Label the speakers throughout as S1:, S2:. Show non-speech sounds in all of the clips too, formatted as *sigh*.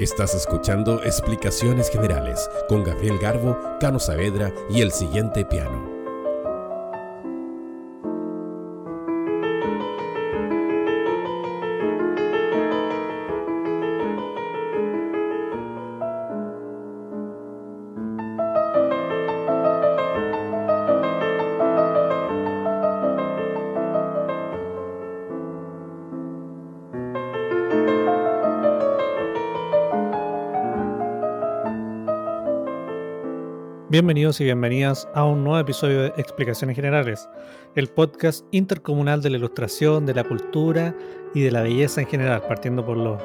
S1: Estás escuchando Explicaciones Generales con Gabriel Garbo, Cano Saavedra y el siguiente piano.
S2: Bienvenidos y bienvenidas a un nuevo episodio de Explicaciones Generales, el podcast intercomunal de la ilustración, de la cultura y de la belleza en general, partiendo por lo,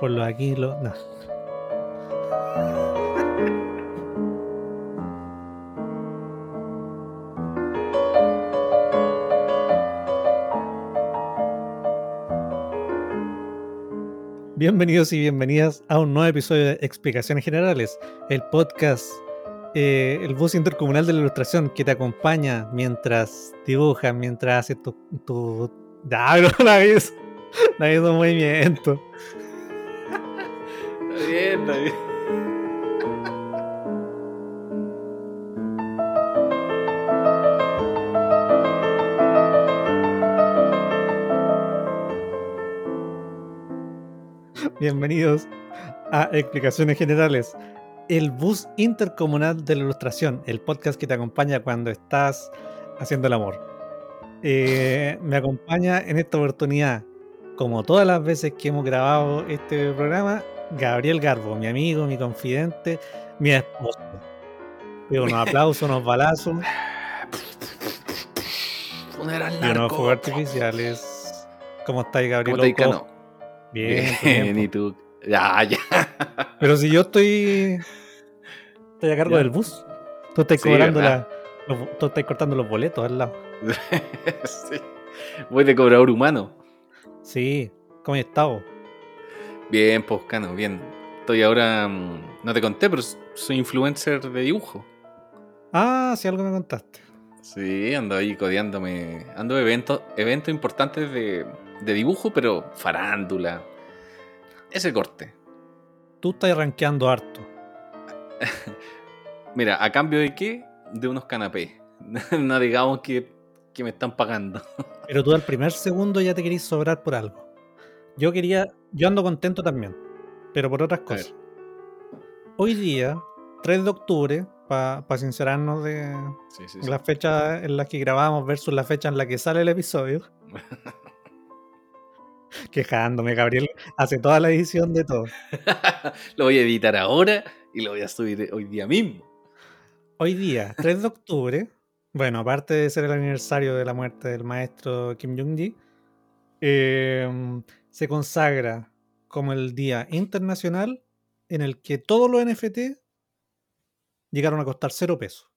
S2: por lo aquí, lo. Bienvenidos y bienvenidas a un nuevo episodio de Explicaciones Generales, el podcast eh, el bus intercomunal de la ilustración que te acompaña mientras dibujas, mientras haces tu. tu... Ya, *laughs* no la ves. Hay un movimiento.
S3: Está bien, está bien.
S2: Bienvenidos a Explicaciones Generales, el bus intercomunal de la ilustración, el podcast que te acompaña cuando estás haciendo el amor. Eh, *laughs* me acompaña en esta oportunidad, como todas las veces que hemos grabado este programa, Gabriel Garbo, mi amigo, mi confidente, mi esposo. Pido unos *laughs* aplausos, unos balazos
S3: Funeral
S2: unos fuegos artificiales. ¿Cómo estáis, Gabriel?
S3: ¿Cómo?
S2: Bien,
S3: Bien,
S2: bien.
S3: y tú. Ya, ya.
S2: Pero si yo estoy. Estoy a cargo
S3: Ya.
S2: del bus. Tú estás
S3: Sí,
S2: cobrando la. los- tú estás cortando los boletos al lado. *laughs*
S3: sí. Voy de cobrador humano.
S2: Sí, ¿cómo estado?
S3: Bien, pues, Cano, bien. Estoy ahora. mm, No te conté, pero soy influencer de dibujo.
S2: Ah, sí, algo me contaste.
S3: Sí, ando ahí codeándome. Ando eventos, eventos importantes de, de dibujo, pero farándula. Ese corte.
S2: Tú estás rankeando harto. *laughs*
S3: Mira, ¿a cambio de qué? De unos canapés. *laughs* no digamos que, que me están pagando. *laughs*
S2: Pero tú al primer segundo ya te querís sobrar por algo. Yo quería. Yo ando contento también. Pero por otras cosas. Hoy día, 3 de octubre, para sincerarnos de
S3: Sí, sí, sí.
S2: la fecha en la que grabamos versus la fecha en la que sale el episodio. Quejándome, Gabriel hace toda la edición de todo.
S3: lo voy a editar ahora y lo voy a subir hoy día mismo.
S2: Hoy día, 3 de octubre, bueno, aparte de ser el aniversario de la muerte del maestro Kim Jong-gi, eh, se consagra como el Día Internacional en el que todos los NFT llegaron a costar cero pesos.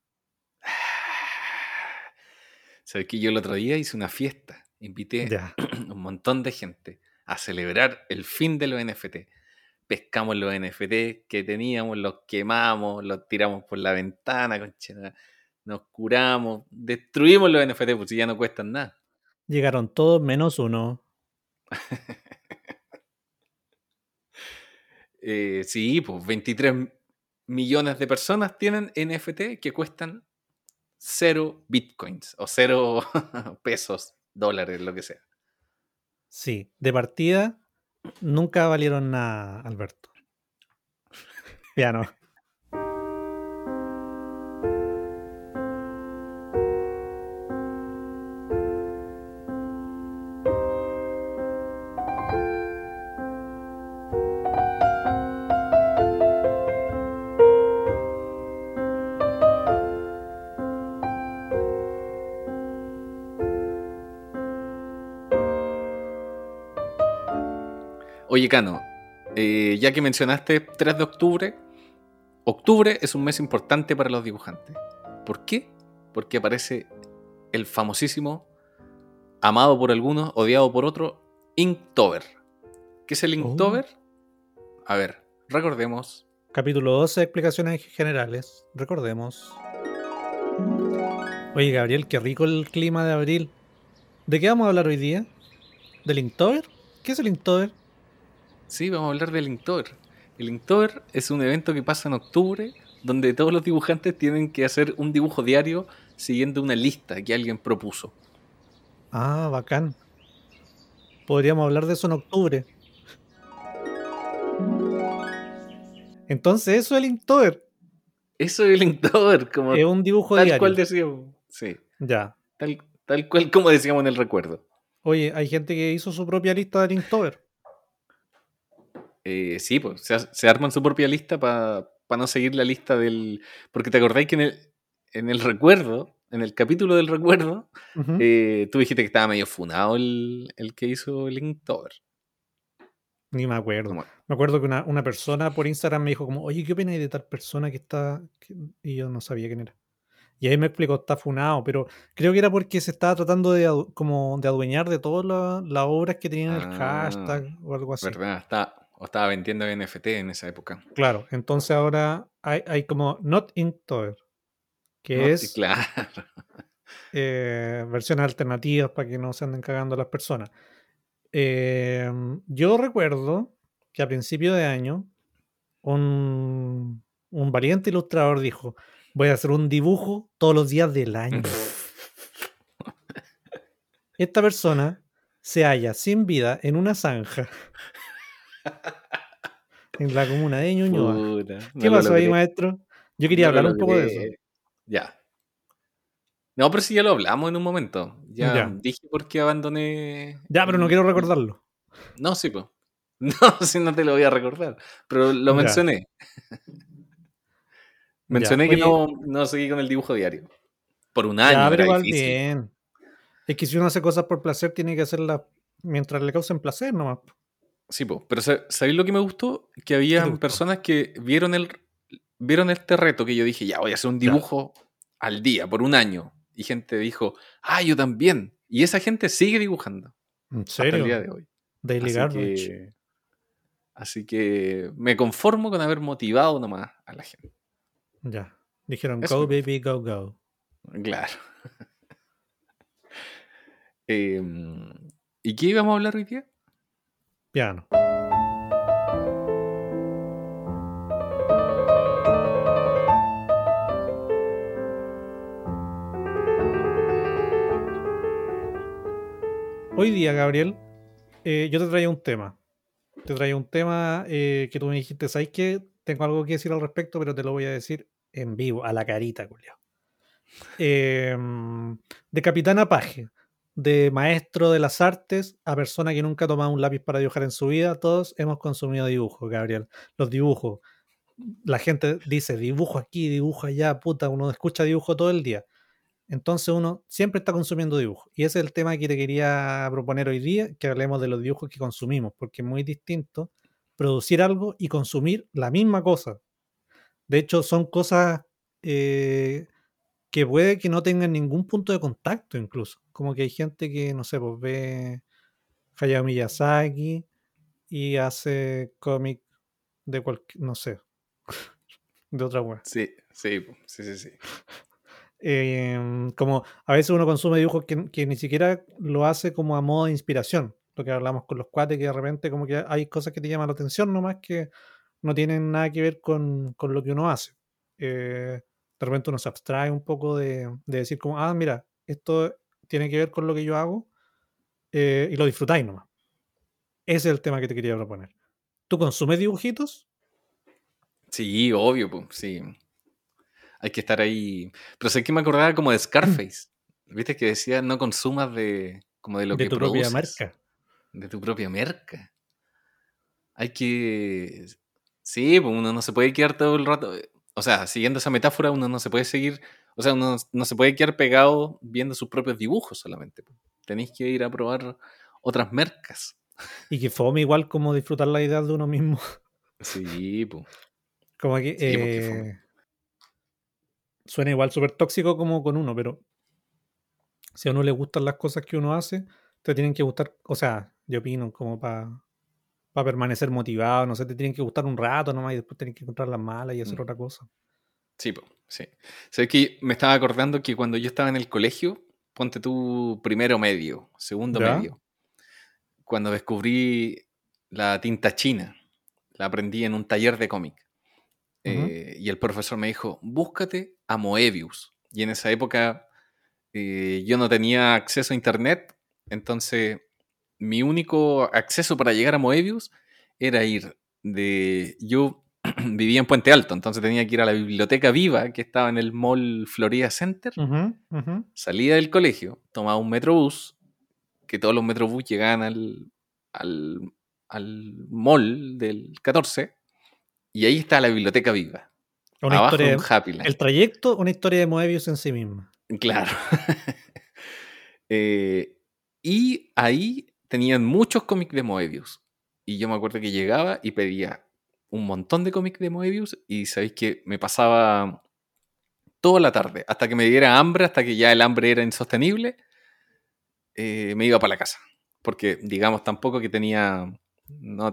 S2: *sighs*
S3: Sabes que yo el otro día hice una fiesta. Invité
S2: Ya. *clears throat*
S3: un montón de gente a celebrar el fin de los NFT. Pescamos los NFT que teníamos, los quemamos, los tiramos por la ventana, conchera, nos curamos, destruimos los NFT, pues si ya no cuestan nada.
S2: Llegaron todos menos uno. *laughs*
S3: Eh, sí, pues 23 millones de personas tienen NFT que cuestan cero bitcoins o cero *laughs* pesos, dólares, lo que sea.
S2: Sí, de partida nunca valieron nada, Alberto. *laughs* Piano.
S3: Oye, Eh, ya que mencionaste 3 de octubre, octubre es un mes importante para los dibujantes. ¿Por qué? Porque aparece el famosísimo, amado por algunos, odiado por otros, Inktober. ¿Qué es el Inktober? A ver, recordemos.
S2: Capítulo 12, explicaciones generales. Recordemos. Oye, Gabriel, qué rico el clima de abril. ¿De qué vamos a hablar hoy día? ¿Del Inktober? ¿Qué es el Inktober?
S3: Sí, vamos a hablar del Inktober. El Inktober es un evento que pasa en octubre donde todos los dibujantes tienen que hacer un dibujo diario siguiendo una lista que alguien propuso.
S2: Ah, bacán. Podríamos hablar de eso en octubre. Entonces, eso es el Inktober.
S3: Eso es el Inktober, como
S2: Es un dibujo
S3: tal
S2: diario.
S3: cual decíamos. Sí,
S2: Ya.
S3: tal, tal cual como decíamos en el recuerdo.
S2: Oye, hay gente que hizo su propia lista del Inktober.
S3: Eh, sí, pues se, se arman su propia lista para no seguir la lista del. Porque te acordáis que en el, en el recuerdo, en el capítulo del recuerdo, eh, tú dijiste que estaba medio funado el, el que hizo el Inktober.
S2: Ni me acuerdo. Me acuerdo que una, una persona por Instagram me dijo como, oye, ¿qué opinas de tal persona que está...? que-?" Y yo no sabía quién era. Y ahí me explicó, está funado, pero creo que era porque se estaba tratando de, como de adueñar de todas la- las obras que tenían el
S3: Ah,
S2: hashtag o algo así.
S3: ¿Verdad? Está, o estaba vendiendo NFT en esa época.
S2: Claro, entonces ahora hay, hay como Not Inktober, que
S3: ¿no?
S2: es
S3: Claro. *laughs*
S2: eh, versiones alternativas para que no se anden cagando las personas. Eh, yo recuerdo que a principio de año un, un valiente ilustrador dijo, voy a hacer un dibujo todos los días del año. *laughs* Esta persona se halla sin vida en una zanja *laughs* en la comuna de Ñuñoa. ¿Qué
S3: no
S2: pasó ahí, maestro? Yo quería
S3: no
S2: hablar un poco de eso.
S3: Ya. No, pero sí ya lo hablamos en un momento. Ya,
S2: Ya.
S3: dije por qué abandoné.
S2: Ya, pero no quiero recordarlo.
S3: No, sí, pues. *laughs* No, si no te lo voy a recordar. Pero lo mencioné. Mencioné que no, no seguí con el dibujo diario. Por un año.
S2: Ya, pero
S3: era
S2: igual
S3: difícil.
S2: bien. Es que si uno hace cosas por placer, tiene que hacerlas mientras le causen placer nomás.
S3: Sí, po. pero sa- ¿sabéis lo que me gustó? Que había personas que vieron el vieron este reto que yo dije, ya voy a hacer un dibujo al día por un año. Y gente dijo, ah, yo también. Y esa gente sigue dibujando
S2: ¿En
S3: hasta el día
S2: serio?
S3: de hoy.
S2: Daily
S3: Así que, así que me conformo con haber motivado nomás a la gente.
S2: Ya. Dijeron,
S3: Eso
S2: go baby, go, go.
S3: Claro. *laughs* Em, ¿Y qué íbamos a hablar hoy día?
S2: Piano. Hoy día, Gabriel, eh, yo te traía un tema. Te traía un tema eh, que tú me dijiste, ¿sabes qué? Tengo algo que decir al respecto, pero te lo voy a decir en vivo, a la carita, Julio. de Capitán Apaje, de maestro de las artes a persona que nunca ha tomado un lápiz para dibujar en su vida, todos hemos consumido dibujos, Gabriel. Los dibujos. La gente dice dibujo aquí, dibujo allá, puta, uno escucha dibujo todo el día. Entonces uno siempre está consumiendo dibujos. Y ese es el tema que te quería proponer hoy día, que hablemos de los dibujos que consumimos, porque es muy distinto producir algo y consumir la misma cosa. De hecho, son cosas eh, que puede que no tengan ningún punto de contacto incluso. Como que hay gente que, no sé, pues ve Hayao Miyazaki y hace cómic de cualquier, no sé, *laughs* de otra web.
S3: Sí, sí, sí, sí, sí.
S2: Eh, como a veces uno consume dibujos que, que ni siquiera lo hace como a modo de inspiración. Lo que hablamos con los cuates, que de repente como que hay cosas que te llaman la atención nomás que no tienen nada que ver con, con lo que uno hace. Eh, de repente uno se abstrae un poco de, de decir como, ah, mira, esto tiene que ver con lo que yo hago eh, y lo disfrutáis nomás. Ese es el tema que te quería proponer. ¿Tú consumes dibujitos?
S3: Sí, obvio, pues, sí. Hay que estar ahí. Pero sé que me acordaba como de *clears throat* Scarface. ¿Viste? Que decía no consumas de como de lo
S2: de
S3: que
S2: tu
S3: produces.
S2: propia marca.
S3: De tu propia merca. Hay que. Sí, pues uno no se puede quedar todo el rato. O sea, siguiendo esa metáfora, uno no se puede seguir. O sea, uno no se puede quedar pegado viendo sus propios dibujos solamente. Tenéis que ir a probar otras mercas.
S2: Y que fome igual como disfrutar la idea de uno mismo.
S3: Sí, pues.
S2: Como que
S3: Sí,
S2: eh, suena igual súper tóxico como con uno, pero si a uno le gustan las cosas que uno hace, te tienen que gustar, o sea, yo opino como para permanecer motivado, no sé, te tienen que gustar un rato nomás y después tienen que encontrar las malas y hacer
S3: Mm.
S2: otra cosa.
S3: Sí, po, sí. Sabes que me estaba acordando que cuando yo estaba en el colegio, ponte tú primero medio, segundo
S2: ¿Ya?
S3: medio, cuando descubrí la tinta china, la aprendí en un taller de cómic. Eh, y el profesor me dijo, búscate a Moebius. Y en esa época eh, yo no tenía acceso a internet, entonces mi único acceso para llegar a Moebius era ir de... Yo *clears throat* vivía en Puente Alto, entonces tenía que ir a la biblioteca viva que estaba en el Mall Florida Center. Salía del colegio, tomaba un metrobús, que todos los metrobús llegaban al, al, al mall del 14, y ahí está la biblioteca viva.
S2: Una Abajo historia, un El trayecto, una historia de Moebius en sí misma.
S3: Claro. *laughs* Eh, y ahí tenían muchos cómics de Moebius. Y yo me acuerdo que llegaba y pedía un montón de cómics de Moebius y sabéis que me pasaba toda la tarde, hasta que me diera hambre, hasta que ya el hambre era insostenible, eh, me iba para la casa. Porque digamos tampoco que tenía, no,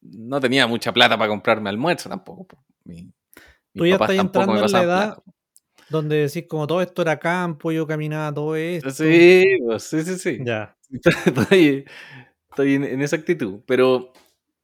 S3: no tenía mucha plata para comprarme almuerzo tampoco. Mi,
S2: Tú ya estás entrando en la edad donde decís como todo esto era campo, yo caminaba todo esto.
S3: Sí, pues, sí, sí, sí. Ya. *laughs* Estoy, estoy en, esa actitud, pero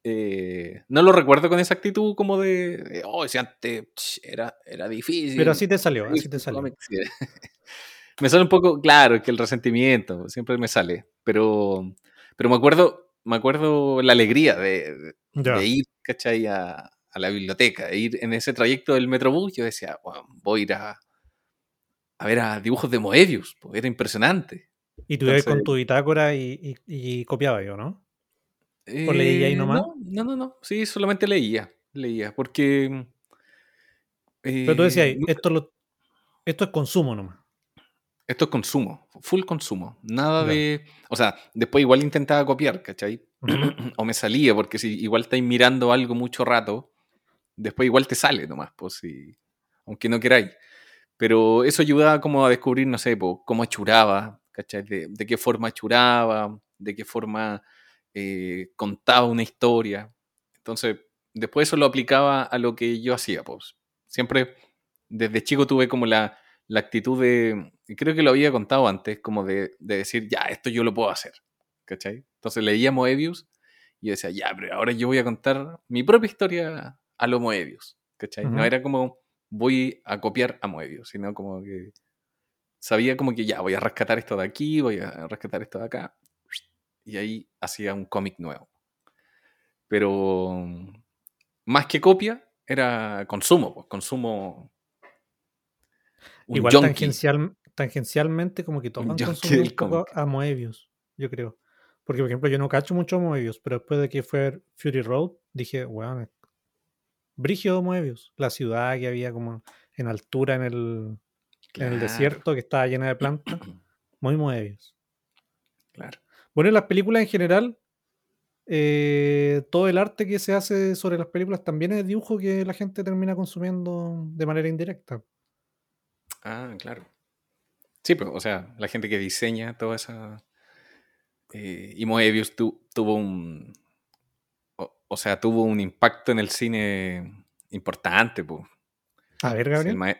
S3: eh, no lo recuerdo con esa actitud como de, oh, ese antes era, era difícil.
S2: Pero así te salió, así te salió. *laughs*
S3: me sale un poco, claro, que el resentimiento siempre me sale, pero, pero me acuerdo, me acuerdo la alegría de, ir, ¿cachai? A, a, la biblioteca, de ir en ese trayecto del Metrobús, yo decía, voy a ir a, a ver a dibujos de Moebius, porque era impresionante.
S2: Y tú ibas con tu bitácora y, y, copiaba yo, ¿no? ¿O leía ahí eh, nomás?
S3: No, no, no, sí, solamente leía, leía, porque...
S2: Pero tú decías, eh, esto, esto es consumo nomás.
S3: Esto es consumo, full consumo. Nada de. O sea, después igual intentaba copiar, ¿cachai? *clears throat* o me salía, porque si igual estáis mirando algo mucho rato, después igual te sale nomás, pues si. Aunque no queráis. Pero eso ayudaba como a descubrir, no sé, cómo achuraba, ¿cachai? De, qué forma achuraba, de qué forma eh, contaba una historia. Entonces, después eso lo aplicaba a lo que yo hacía, pues. Siempre, desde chico tuve como la, la actitud de, creo que lo había contado antes, como de, decir, ya, esto yo lo puedo hacer, ¿cachai? Entonces leía Moebius y decía, ya, pero ahora yo voy a contar mi propia historia a lo Moebius, ¿cachai? No era como voy a copiar a Moebius, sino como que sabía como que ya, voy a rescatar esto de aquí, voy a rescatar esto de acá, y ahí hacía un cómic nuevo. Pero más que copia, era consumo, pues, consumo
S2: Igual tangencialmente como que toman consumir un poco a Moebius, yo creo. Porque, por ejemplo, yo no cacho mucho a Moebius, pero después de que fue Fury Road, dije, bueno, Brigio Moebius, la ciudad que había como en altura en el, en el desierto, que estaba llena de plantas. *clears throat* Muy Moebius.
S3: Claro.
S2: Bueno, en las películas en general, eh, todo el arte que se hace sobre las películas también es dibujo que la gente termina consumiendo de manera indirecta.
S3: Ah, claro. Sí, pero, o sea, la gente que diseña toda esa. Eh, y Moebius tuvo un. O, sea, tuvo un impacto en el cine importante, pues.
S2: A ver, Gabriel.
S3: El,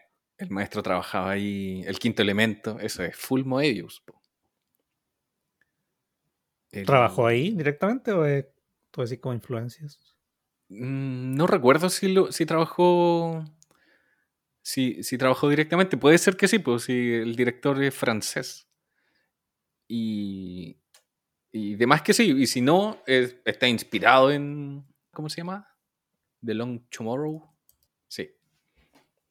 S3: maestro trabajaba ahí. El quinto elemento, eso es full Moebius.
S2: ¿Trabajó ahí directamente o es, tú decís como influencias?
S3: Mm, no recuerdo si, lo, si trabajó si, si trabajó directamente, puede ser que sí, pues si el director es francés. Y, y demás que sí, y si no, está inspirado en, ¿cómo se llama? The Long Tomorrow. Sí.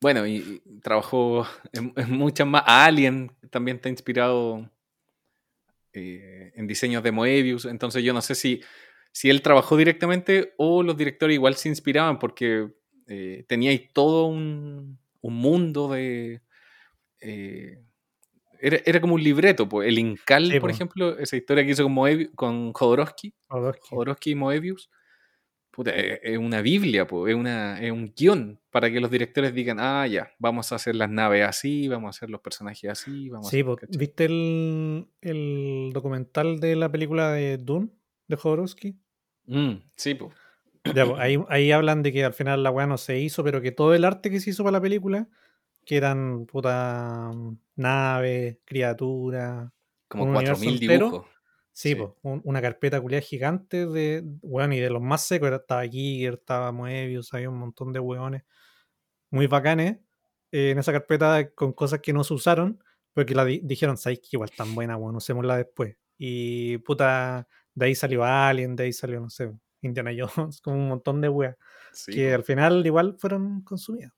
S3: Bueno, y, trabajó en, muchas más. Alien también está inspirado eh, en diseños de Moebius. Entonces yo no sé si, si él trabajó directamente o los directores igual se inspiraban porque eh, teníais todo un, un mundo de... Eh, era, como un libreto, pues. El Incal, por ejemplo, esa historia que hizo con, con Jodorowsky, Jodorowsky. y Moebius, es una Biblia, es, una, es un guion para que los directores digan, ah, ya, vamos a hacer las naves así, vamos a hacer los personajes así. Vamos
S2: sí, ¿viste el, documental de la película de Dune, de Jodorowsky?
S3: Mm, sí, pues. *coughs*
S2: ahí, hablan de que al final la weá no se hizo, pero que todo el arte que se hizo para la película, que eran puta naves, criaturas.
S3: Como 4.000 dibujos.
S2: Sí,
S3: Sí.
S2: po, un- una carpeta culiada gigante de, weón, y de los más secos, estaba Giger, estaba Moebius, había un montón de weones muy bacanes eh, en esa carpeta con cosas que no se usaron, porque la di- dijeron, sabéis que igual tan buena, weón, usémosla después. Y puta, de ahí salió Alien, de ahí salió, no sé, Indiana *laughs* Jones, como un montón de weas,
S3: Sí,
S2: que
S3: po.
S2: al final igual fueron consumidas.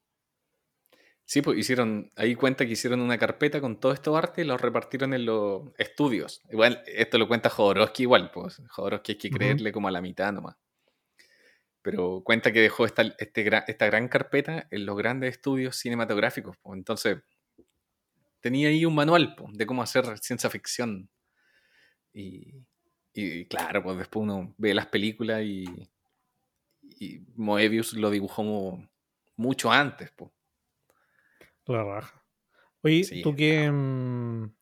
S3: Sí, pues hicieron, ahí cuenta que hicieron una carpeta con todo esto arte y los repartieron en los estudios. Igual, esto lo cuenta Jodorowsky igual, pues Jodorowsky hay que creerle como a la mitad nomás. Pero cuenta que dejó esta, este, esta gran carpeta en los grandes estudios cinematográficos. pues. Entonces, tenía ahí un manual pues, de cómo hacer ciencia ficción. Y, y claro, pues después uno ve las películas y, y Moebius lo dibujó mu- mucho antes. Pues.
S2: La raja. Oye,
S3: Sí,
S2: tú que mm,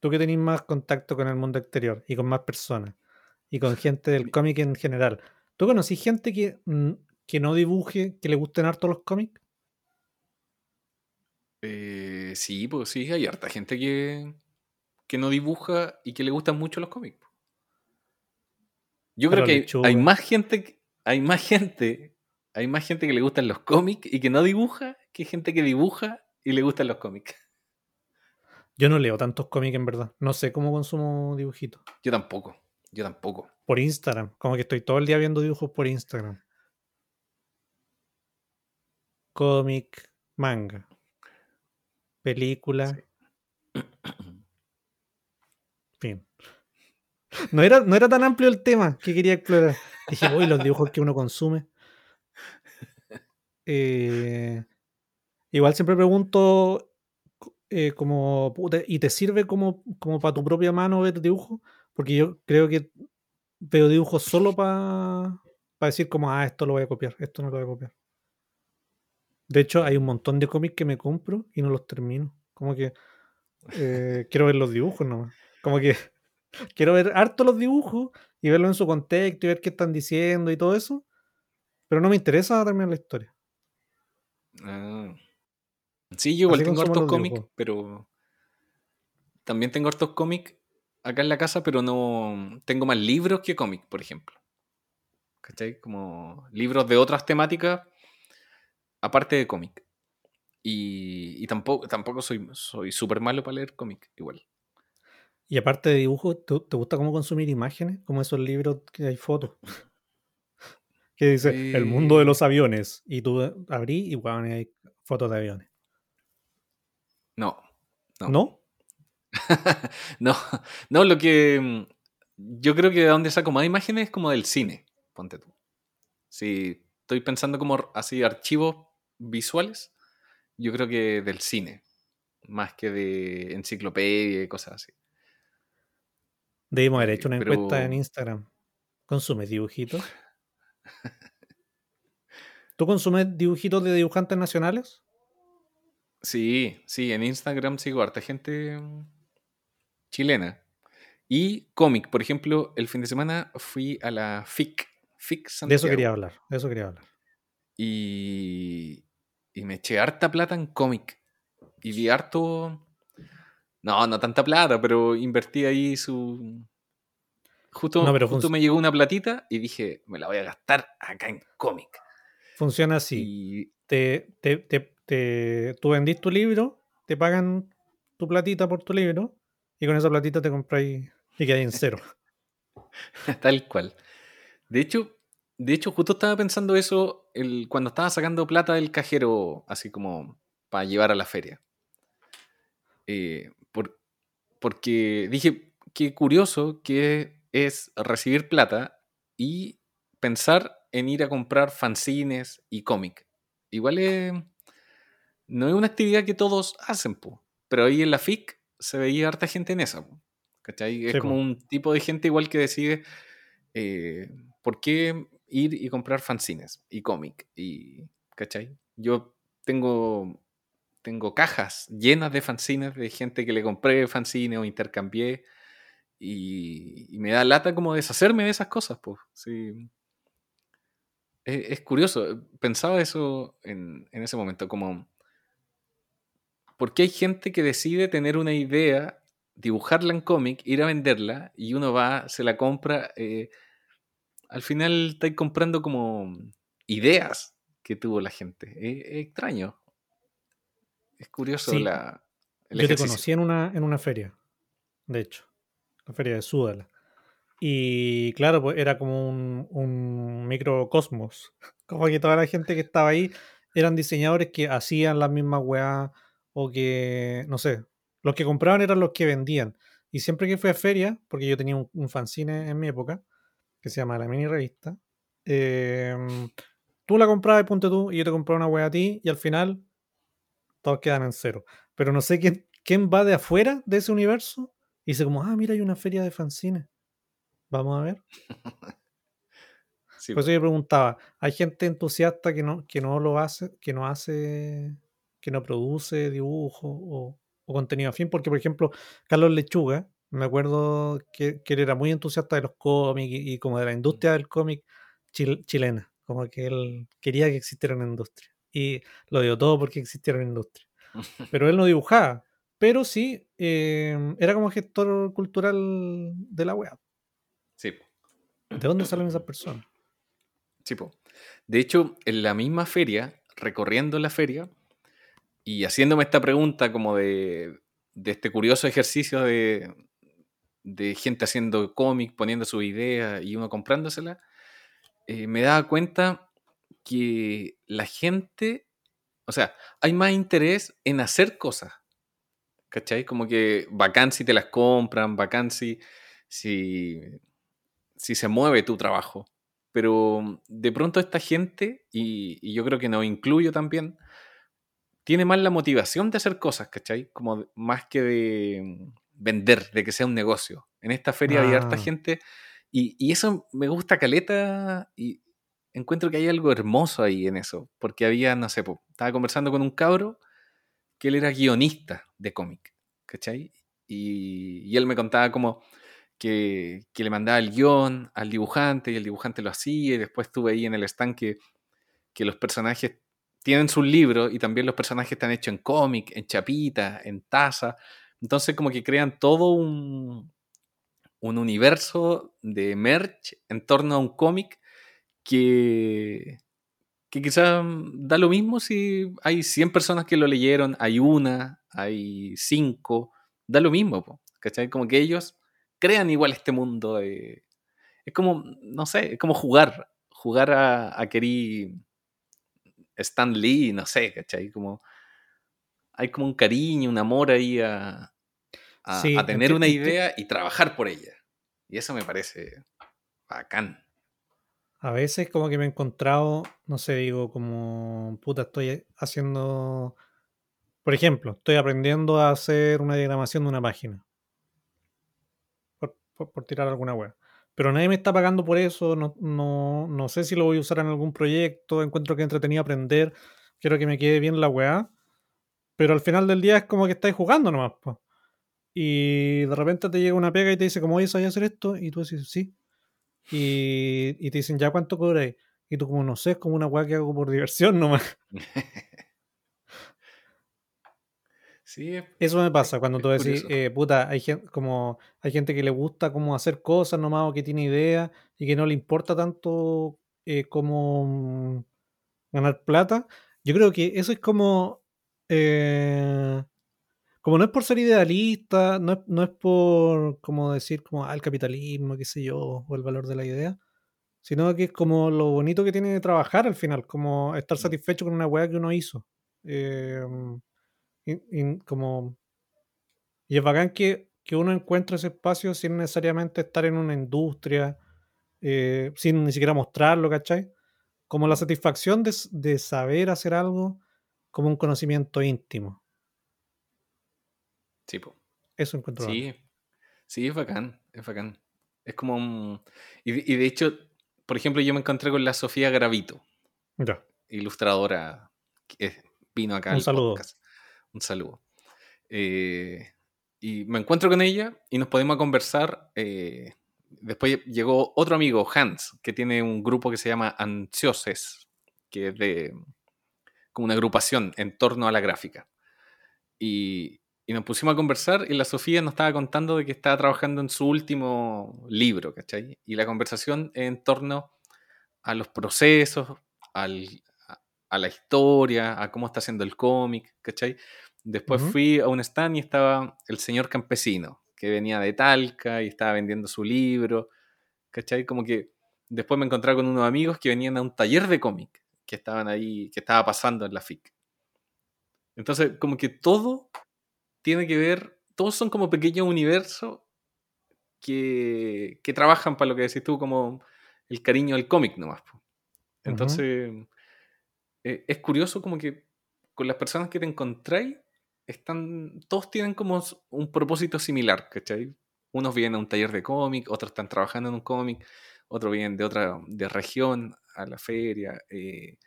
S2: tú que tenés más contacto con el mundo exterior y con más personas y con gente del cómic en general, ¿tú conocís gente que, mm, que no dibuje, que le gusten harto los cómics?
S3: Eh, sí, pues sí, hay harta gente que, que no dibuja y que le gustan mucho los cómics. Yo
S2: Pero
S3: creo que hay-
S2: lechuga.
S3: hay más gente, hay más gente, hay más gente que le gustan los cómics y que no dibuja que gente que dibuja y le gustan los cómics.
S2: Yo no leo tantos cómics en verdad. No sé cómo consumo dibujitos.
S3: Yo tampoco, yo tampoco.
S2: Por Instagram. Como que estoy todo el día viendo dibujos por Instagram. Cómic, manga, película,
S3: Sí. *clears throat*
S2: fin. No era, no era tan amplio el tema que quería explorar. Dije, uy, los dibujos que uno consume. *laughs* Eh, igual siempre pregunto eh, como, ¿y te sirve como, como para tu propia mano ver dibujos? Porque yo creo que veo dibujos solo para decir como, ah, esto lo voy a copiar, esto no lo voy a copiar. De hecho, hay un montón de cómics que me compro y no los termino. Como que eh, quiero ver los dibujos nomás. Como que *laughs* quiero ver harto los dibujos y verlo en su contexto y ver qué están diciendo y todo eso. Pero no me interesa terminar la historia.
S3: Ah. Sí, yo igual
S2: Así
S3: tengo hartos cómics, pero también tengo hartos cómics acá en la casa, pero no tengo más libros que cómics, por ejemplo. ¿Cachai? Como libros de otras temáticas aparte de cómic. Y, y tampoco, tampoco soy soy súper malo para leer cómic, igual.
S2: Y aparte de dibujos, ¿te, te gusta cómo consumir imágenes? Como esos libros que hay fotos. *laughs* que dice el mundo de los aviones. Y tú abrí y bueno, hay fotos de aviones.
S3: No. No.
S2: ¿No? *laughs*
S3: no, no, lo que. mm, Yo creo que de donde saco más imágenes es como del cine, ponte tú. Si estoy pensando como así archivos visuales, yo creo que del cine, más que de enciclopedia y cosas así.
S2: Debimos haber
S3: Eh,
S2: hecho una
S3: pero-
S2: encuesta en Instagram. ¿Consumes dibujitos? *laughs* ¿Tú consumes dibujitos de dibujantes nacionales?
S3: Sí, sí, en Instagram sigo harta gente mm, chilena. Y cómic, por ejemplo, el fin de semana fui a la FIC, FIC
S2: De
S3: Santiago.
S2: eso quería hablar. De eso quería hablar.
S3: y, y me eché harta plata en cómic. Y vi harto. No, no tanta plata, pero invertí ahí su. Justo,
S2: No, pero
S3: justo me llegó una platita y dije, me la voy a gastar acá en cómic.
S2: Funciona así.
S3: Y
S2: Te, te, te, te- tú vendís tu libro, te pagan tu platita por tu libro y con esa platita te compráis y quedáis en cero. *laughs*
S3: tal cual. De hecho, de hecho, justo estaba pensando eso cuando estaba sacando plata del cajero, así como para llevar a la feria. Eh, por- porque dije, qué curioso que es recibir plata y pensar en ir a comprar fanzines y cómic. Igual es- no es una actividad que todos hacen, po. pero ahí en la FIC se veía harta gente en esa. po. ¿cachai? Es
S2: Sí,
S3: como
S2: po.
S3: un tipo de gente igual que decide eh, por qué ir y comprar fanzines y cómic. Y, ¿cachai? Yo tengo, tengo cajas llenas de fanzines de gente que le compré fanzines o intercambié. Y, y me da lata como deshacerme de esas cosas, pues. Sí. Es, es curioso, pensaba eso en, en ese momento, como... ¿Por qué hay gente que decide tener una idea dibujarla en cómic, ir a venderla y uno va, se la compra. eh, al final estáis comprando como ideas que tuvo la gente. Es, es extraño. Es curioso
S2: Sí,
S3: la, el
S2: Yo te conocí en una, en una feria, de hecho, la feria de Súdala. Y claro, pues era como un, un microcosmos. *laughs* Como que toda la gente que estaba ahí eran diseñadores que hacían las mismas weas o que, no sé, los que compraban eran los que vendían. Y siempre que fui a feria, porque yo tenía un, un fanzine en mi época, que se llama La Mini Revista, eh, tú la comprabas, ponte tú, y yo te compraba una wea a ti, y al final todos quedan en cero. Pero no sé quién, quién va de afuera de ese universo y dice como, ah, mira, hay una feria de fanzines. Vamos a ver. *laughs*
S3: Sí,
S2: Por eso yo preguntaba, ¿hay gente entusiasta que no, que no lo hace, que no hace, que no produce dibujo o, o contenido afín? Porque, por ejemplo, Carlos Lechuga, me acuerdo que, que él era muy entusiasta de los cómics y, y como de la industria del cómic chil- chilena, como que él quería que existiera una industria. Y lo dio todo porque existiera una industria. Pero él no dibujaba, pero sí eh, era como gestor cultural de la web.
S3: sí,
S2: ¿De dónde salen esas personas?
S3: sí, po. De hecho, en la misma feria, recorriendo la feria y haciéndome esta pregunta como de, de este curioso ejercicio de, de gente haciendo cómic, poniendo su idea y uno comprándosela, eh, me daba cuenta que la gente, o sea, hay más interés en hacer cosas, ¿cachai? Como que bacán si te las compran, bacán si, si, si se mueve tu trabajo. Pero de pronto esta gente, y, y yo creo que nos incluyo también, tiene más la motivación de hacer cosas, ¿cachai? Como más que de mm, vender, de que sea un negocio. En esta feria había harta
S2: Ah.
S3: gente y, y eso me gusta caleta y encuentro que hay algo hermoso ahí en eso, porque había, no sé, po, estaba conversando con un cabro que él era guionista de cómic, ¿cachai? Y, y él me contaba como que, que le mandaba el guion al dibujante y el dibujante lo hacía y después estuve ahí en el stand que, que los personajes tienen sus libros y también los personajes están hechos en cómic, en chapita, en taza. Entonces como que crean todo un, un universo de merch en torno a un cómic que, que quizás da lo mismo si hay 100 personas que lo leyeron, hay una, hay 5, da lo mismo, po, ¿cachai? Como que ellos crean igual este mundo. Es como, no sé, es como jugar, jugar a, a querer Stan Lee, no sé, ¿cachai? Como, hay como un cariño, un amor ahí a, a,
S2: Sí,
S3: a tener una idea y trabajar por ella. Y eso me parece bacán.
S2: A veces como que me he encontrado, no sé, digo como, puta, estoy haciendo, por ejemplo, estoy aprendiendo a hacer una diagramación de una página, por, por- por tirar alguna web. Pero nadie me está pagando por eso, no, no, no sé si lo voy a usar en algún proyecto, encuentro que entretenido aprender, quiero que me quede bien la weá, pero al final del día es como que estáis jugando nomás, po. Y de repente te llega una pega y te dice, como, oye, ¿sabes hacer esto? Y tú dices, sí. Y, y te dicen, ¿ya cuánto cobráis? Y tú como, no sé, es como una weá que hago por diversión nomás. *laughs* *laughs*
S3: Sí, es-
S2: Eso me pasa cuando tú decís, eh, puta, hay gente, como, hay gente que le gusta como hacer cosas nomás o que tiene ideas y que no le importa tanto eh, como ganar plata. Yo creo que eso es como, eh, como no es por ser idealista, no es, no es por como decir como ah, el capitalismo, qué sé yo, o el valor de la idea, sino que es como lo bonito que tiene de trabajar al final, como estar
S3: Mm.
S2: satisfecho con una weá que uno hizo. Eh, como, y es bacán que, que uno encuentre ese espacio sin necesariamente estar en una industria, eh, sin ni siquiera mostrarlo, ¿cachai? Como la satisfacción de, de saber hacer algo como un conocimiento íntimo.
S3: Sí, po.
S2: Eso encuentro bacán.
S3: Sí, sí, es bacán, es bacán. Es como un... Y, de- y de hecho, por ejemplo, yo me encontré con la Sofía Gravito,
S2: Ya.
S3: ilustradora, que vino acá
S2: Un
S3: al
S2: saludo.
S3: podcast. Un saludo. Eh, y me encuentro con ella y nos podemos conversar. eh, después llegó otro amigo, Hans, que tiene un grupo que se llama Ansioses, que es de como una agrupación en torno a la gráfica. Y, y nos pusimos a conversar y la Sofía nos estaba contando de que estaba trabajando en su último libro, ¿cachai? Y la conversación en torno a los procesos, al, a, la historia, a cómo está haciendo el cómic, ¿cachai? Después fui a un stand y estaba el señor campesino, que venía de Talca y estaba vendiendo su libro, ¿cachai? Como que después me encontré con unos amigos que venían a un taller de cómic que estaban ahí, que estaba pasando en la FIC. Entonces, como que todo tiene que ver, todos son como pequeños universos que, que trabajan para lo que decís tú, como el cariño al cómic nomás. Entonces, eh, es curioso como que con las personas que te encontráis, están, todos tienen como un propósito similar, ¿cachai? Unos vienen a un taller de cómic, otros están trabajando en un cómic, otros vienen de otra de región a la feria. Eh,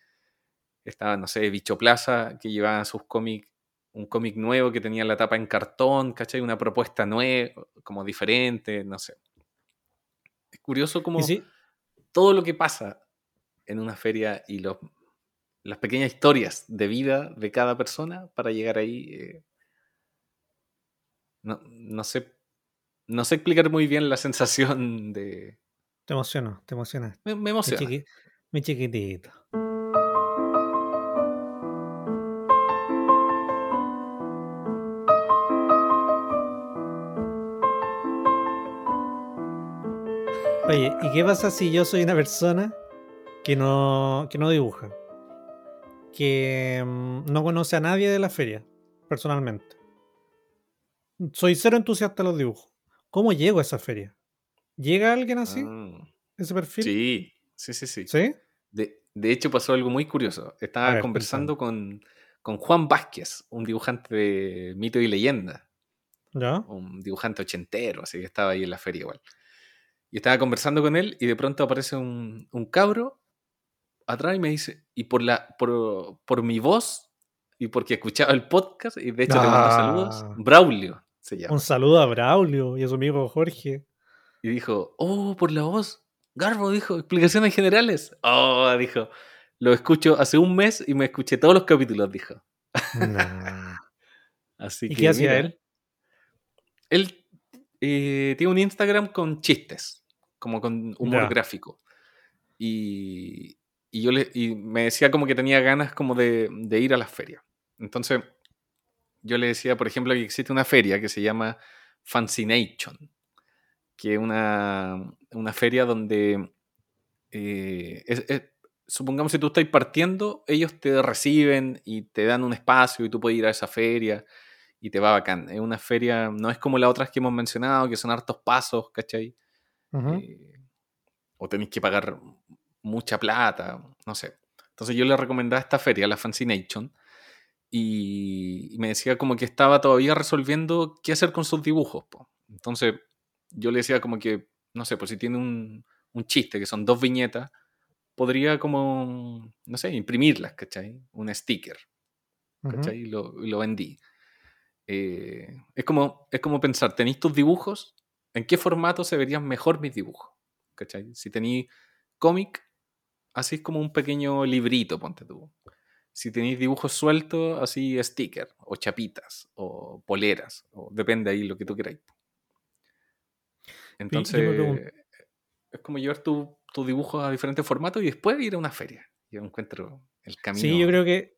S3: estaba, no sé, Bicho Plaza, que llevaba sus cómics un cómic nuevo que tenía la tapa en cartón, ¿cachai? Una propuesta nueva, como diferente, no sé. Es curioso como todo lo que pasa en una feria y los, las pequeñas historias de vida de cada persona para llegar ahí. Eh, no, sé. No sé explicar muy bien la sensación de.
S2: Te emociono, te emociona.
S3: Me, emociona.
S2: mi chiquitito. Oye, ¿y qué pasa si yo soy una persona que no, que no dibuja? Que mm, no conoce a nadie de la feria, personalmente. Soy cero entusiasta de los dibujos. ¿Cómo llego a esa feria? ¿Llega alguien así? Ah. ¿Ese perfil?
S3: Sí, sí, sí, sí.
S2: ¿Sí?
S3: De, hecho, pasó algo muy curioso. Estaba conversando con, con, Juan Vázquez, un dibujante de mito y leyenda.
S2: ¿Ya?
S3: Un dibujante ochentero, así que estaba ahí en la feria igual. Y estaba conversando con él y de pronto aparece un, un cabro atrás y me dice, y por, la, por, por, mi voz y porque escuchaba el podcast, y de hecho te mando saludos, ah. Braulio se llama.
S2: Un saludo a Braulio y a su amigo Jorge.
S3: Y dijo, oh, por la voz. Garbo dijo, explicaciones generales. Oh, dijo, lo escucho hace un mes y me escuché todos los capítulos, dijo. *laughs*
S2: Así ¿Y qué hacía él?
S3: Él eh, tiene un Instagram con chistes como con humor gráfico. Y, y yo le, y me decía como que tenía ganas como de, de ir a las ferias. Entonces, yo le decía, por ejemplo, que existe una feria que se llama Fancination, que es una, una feria donde, eh, supongamos si tú estás partiendo, ellos te reciben y te dan un espacio y tú puedes ir a esa feria y te va bacán. Es una feria, no es como las otras que hemos mencionado, que son hartos pasos, ¿cachai? Eh, o tenéis que pagar mucha plata, no sé. Entonces yo le recomendaba esta feria, la Fancination, y, me decía como que estaba todavía resolviendo qué hacer con sus dibujos. Entonces yo le decía como que, no sé, pues si tiene un, chiste, que son dos viñetas, podría como, no sé, imprimirlas, ¿cachai? Un sticker, ¿cachai? y, lo, vendí. Eh, es, como, es como pensar, tenéis tus dibujos ¿En qué formato se verían mejor mis dibujos? ¿Cachai? Si tenéis cómic, así es como un pequeño librito, ponte tú. Si tenéis dibujos sueltos, así sticker, o chapitas, o poleras, o depende ahí lo que tú queráis. Entonces, es como llevar tus tu dibujos a diferentes formatos y después ir a una feria. Yo encuentro el camino.
S2: Sí, yo creo que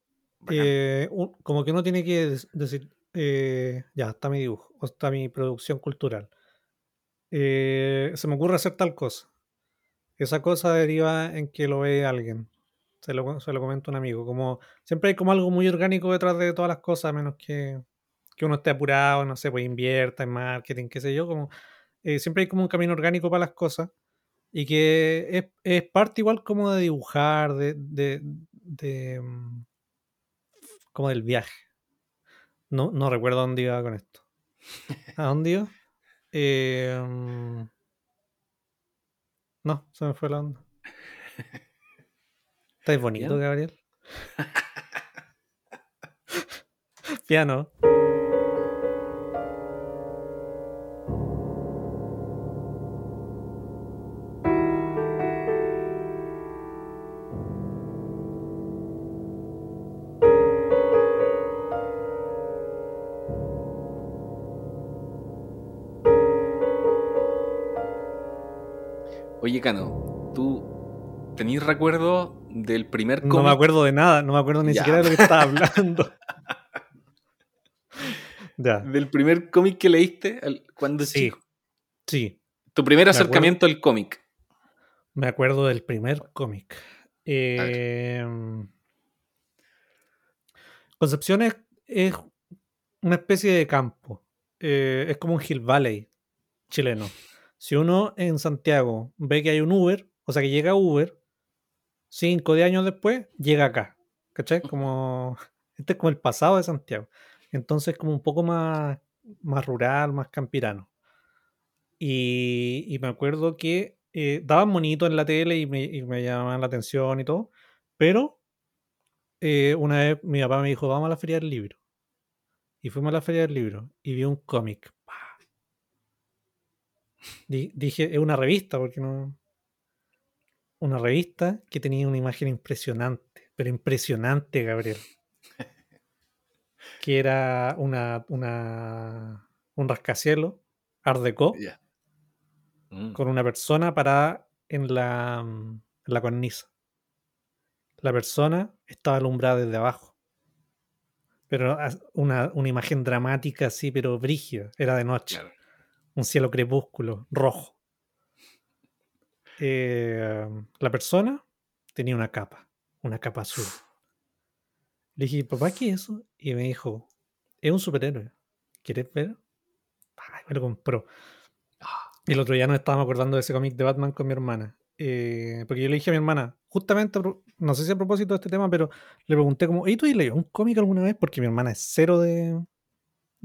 S2: eh, como que uno tiene que decir, eh, ya, está mi dibujo, o está mi producción cultural. Eh, se me ocurre hacer tal cosa. Esa cosa deriva en que lo ve alguien. Se lo, se lo comenta un amigo. Como, siempre hay como algo muy orgánico detrás de todas las cosas, menos que, que uno esté apurado, no sé, pues invierta en marketing, qué sé yo. Como, eh, siempre hay como un camino orgánico para las cosas. Y que es, es parte igual como de dibujar, de, de, de mm, como del viaje. No, no recuerdo dónde iba con esto. *laughs* ¿A dónde iba? Em, no, se me fue la onda. *laughs* ¿Estáis bonito, Gabriel? *laughs* Piano.
S3: ¿Tú tenés recuerdo del primer cómic?
S2: No me acuerdo de nada, no me acuerdo ni
S3: Ya.
S2: siquiera de lo que estaba hablando. *laughs* ya,
S3: Del primer cómic que leíste cuando
S2: Sí.
S3: chico.
S2: sí,
S3: Tu primer acercamiento al cómic.
S2: me acuerdo del primer cómic. Eh, Concepción es, es una especie de campo. Eh, es como un Hill Valley chileno. Si uno en Santiago ve que hay un Uber, o sea que llega Uber, 5 o 10 años después, llega acá. ¿Cachai? Como, *laughs* este es como el pasado de Santiago. Entonces como un poco más, más rural, más campirano. Y, y me acuerdo que eh, daban monito en la tele y me, y me llamaban la atención y todo, pero eh, una vez mi papá me dijo, vamos a la feria del libro. Y fuimos a la feria del libro y vi un cómic. Dije, es una revista, porque no. Una revista que tenía una imagen impresionante, pero impresionante, Gabriel. Que era una, una, un rascacielos, Art Deco,
S3: Ya. Mm.
S2: con una persona parada en la, en la cornisa. La persona estaba alumbrada desde abajo. Pero una, una imagen dramática así, pero brígida. Era de noche.
S3: Claro.
S2: Un cielo crepúsculo, rojo. Eh, la persona tenía una capa, una capa azul. Le dije, papá, ¿qué es eso? Y me dijo, es un superhéroe. ¿Quieres ver? Ay, me lo compró. Y el otro día nos estábamos acordando de ese cómic de Batman con mi hermana. Eh, porque yo le dije a mi hermana, justamente, no sé si a propósito de este tema, pero le pregunté como, ¿y tú has leído un cómic alguna vez? Porque mi hermana es cero de,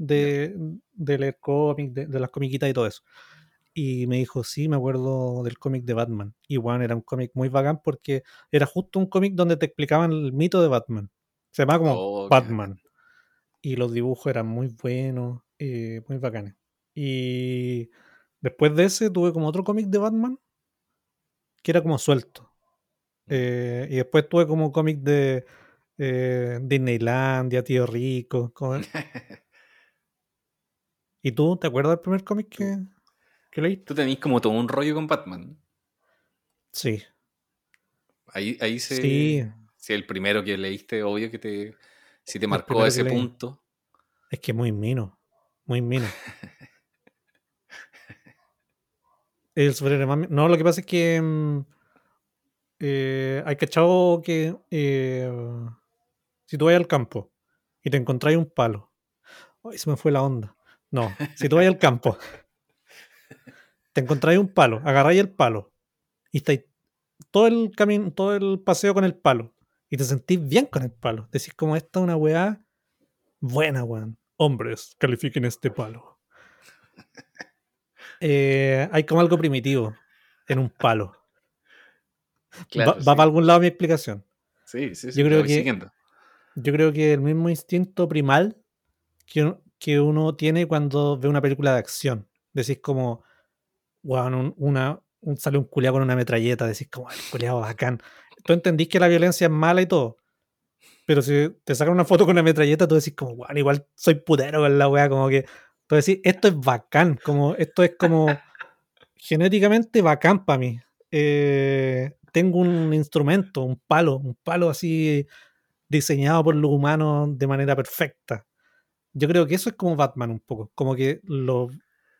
S2: de, de leer cómics, de, de las comiquitas y todo eso. Y me dijo, sí, me acuerdo del cómic de Batman. Y bueno, era un cómic muy bacán porque era justo un cómic donde te explicaban el mito de Batman. Se llamaba como
S3: Oh,
S2: Batman. Y los dibujos eran muy buenos, eh, muy bacanes. Y después de ese tuve como otro cómic de Batman que era como suelto. Eh, y después tuve como cómic de eh, Disneylandia, Tío Rico. como- *laughs* *laughs* ¿Y tú te acuerdas del primer cómic que, que leíste?
S3: Tú tenés como todo un rollo con Batman.
S2: Sí.
S3: Ahí, ahí se.
S2: Sí.
S3: Si el primero que leíste, obvio que te. Si te
S2: El
S3: marcó ese punto.
S2: Es que muy mino. Muy mino. *laughs* El superhéroe más No, lo que pasa es que. mm, eh, hay cachado que. eh, si tú vas al campo y te encontráis un palo. Ay, se me fue la onda. No, si tú vas al campo, te encontráis un palo, agarráis el palo y estáis todo el camino, todo el paseo con el palo y te sentís bien con el palo. Decís como esta es una weá buena, weón. Hombres, califiquen este palo. *laughs* Eh, hay como algo primitivo en un palo.
S3: Claro,
S2: va, para algún lado mi explicación.
S3: Sí, sí, sí.
S2: yo creo que-
S3: siguiendo.
S2: Yo creo que el mismo instinto primal que, que uno tiene cuando ve una película de acción. Decís como, un- una, un, sale un culiado con una metralleta, decís como, el culiado bacán. Tú entendís que la violencia es mala y todo. Pero si te sacan una foto con una metralleta, tú decís como, weón, igual soy putero con la weá, como que. Tú decís, esto es bacán, como, esto es como genéticamente bacán para mí. Eh, tengo un instrumento, un palo, un palo así diseñado por los humanos de manera perfecta. Yo creo que eso es como Batman un poco. Como que lo,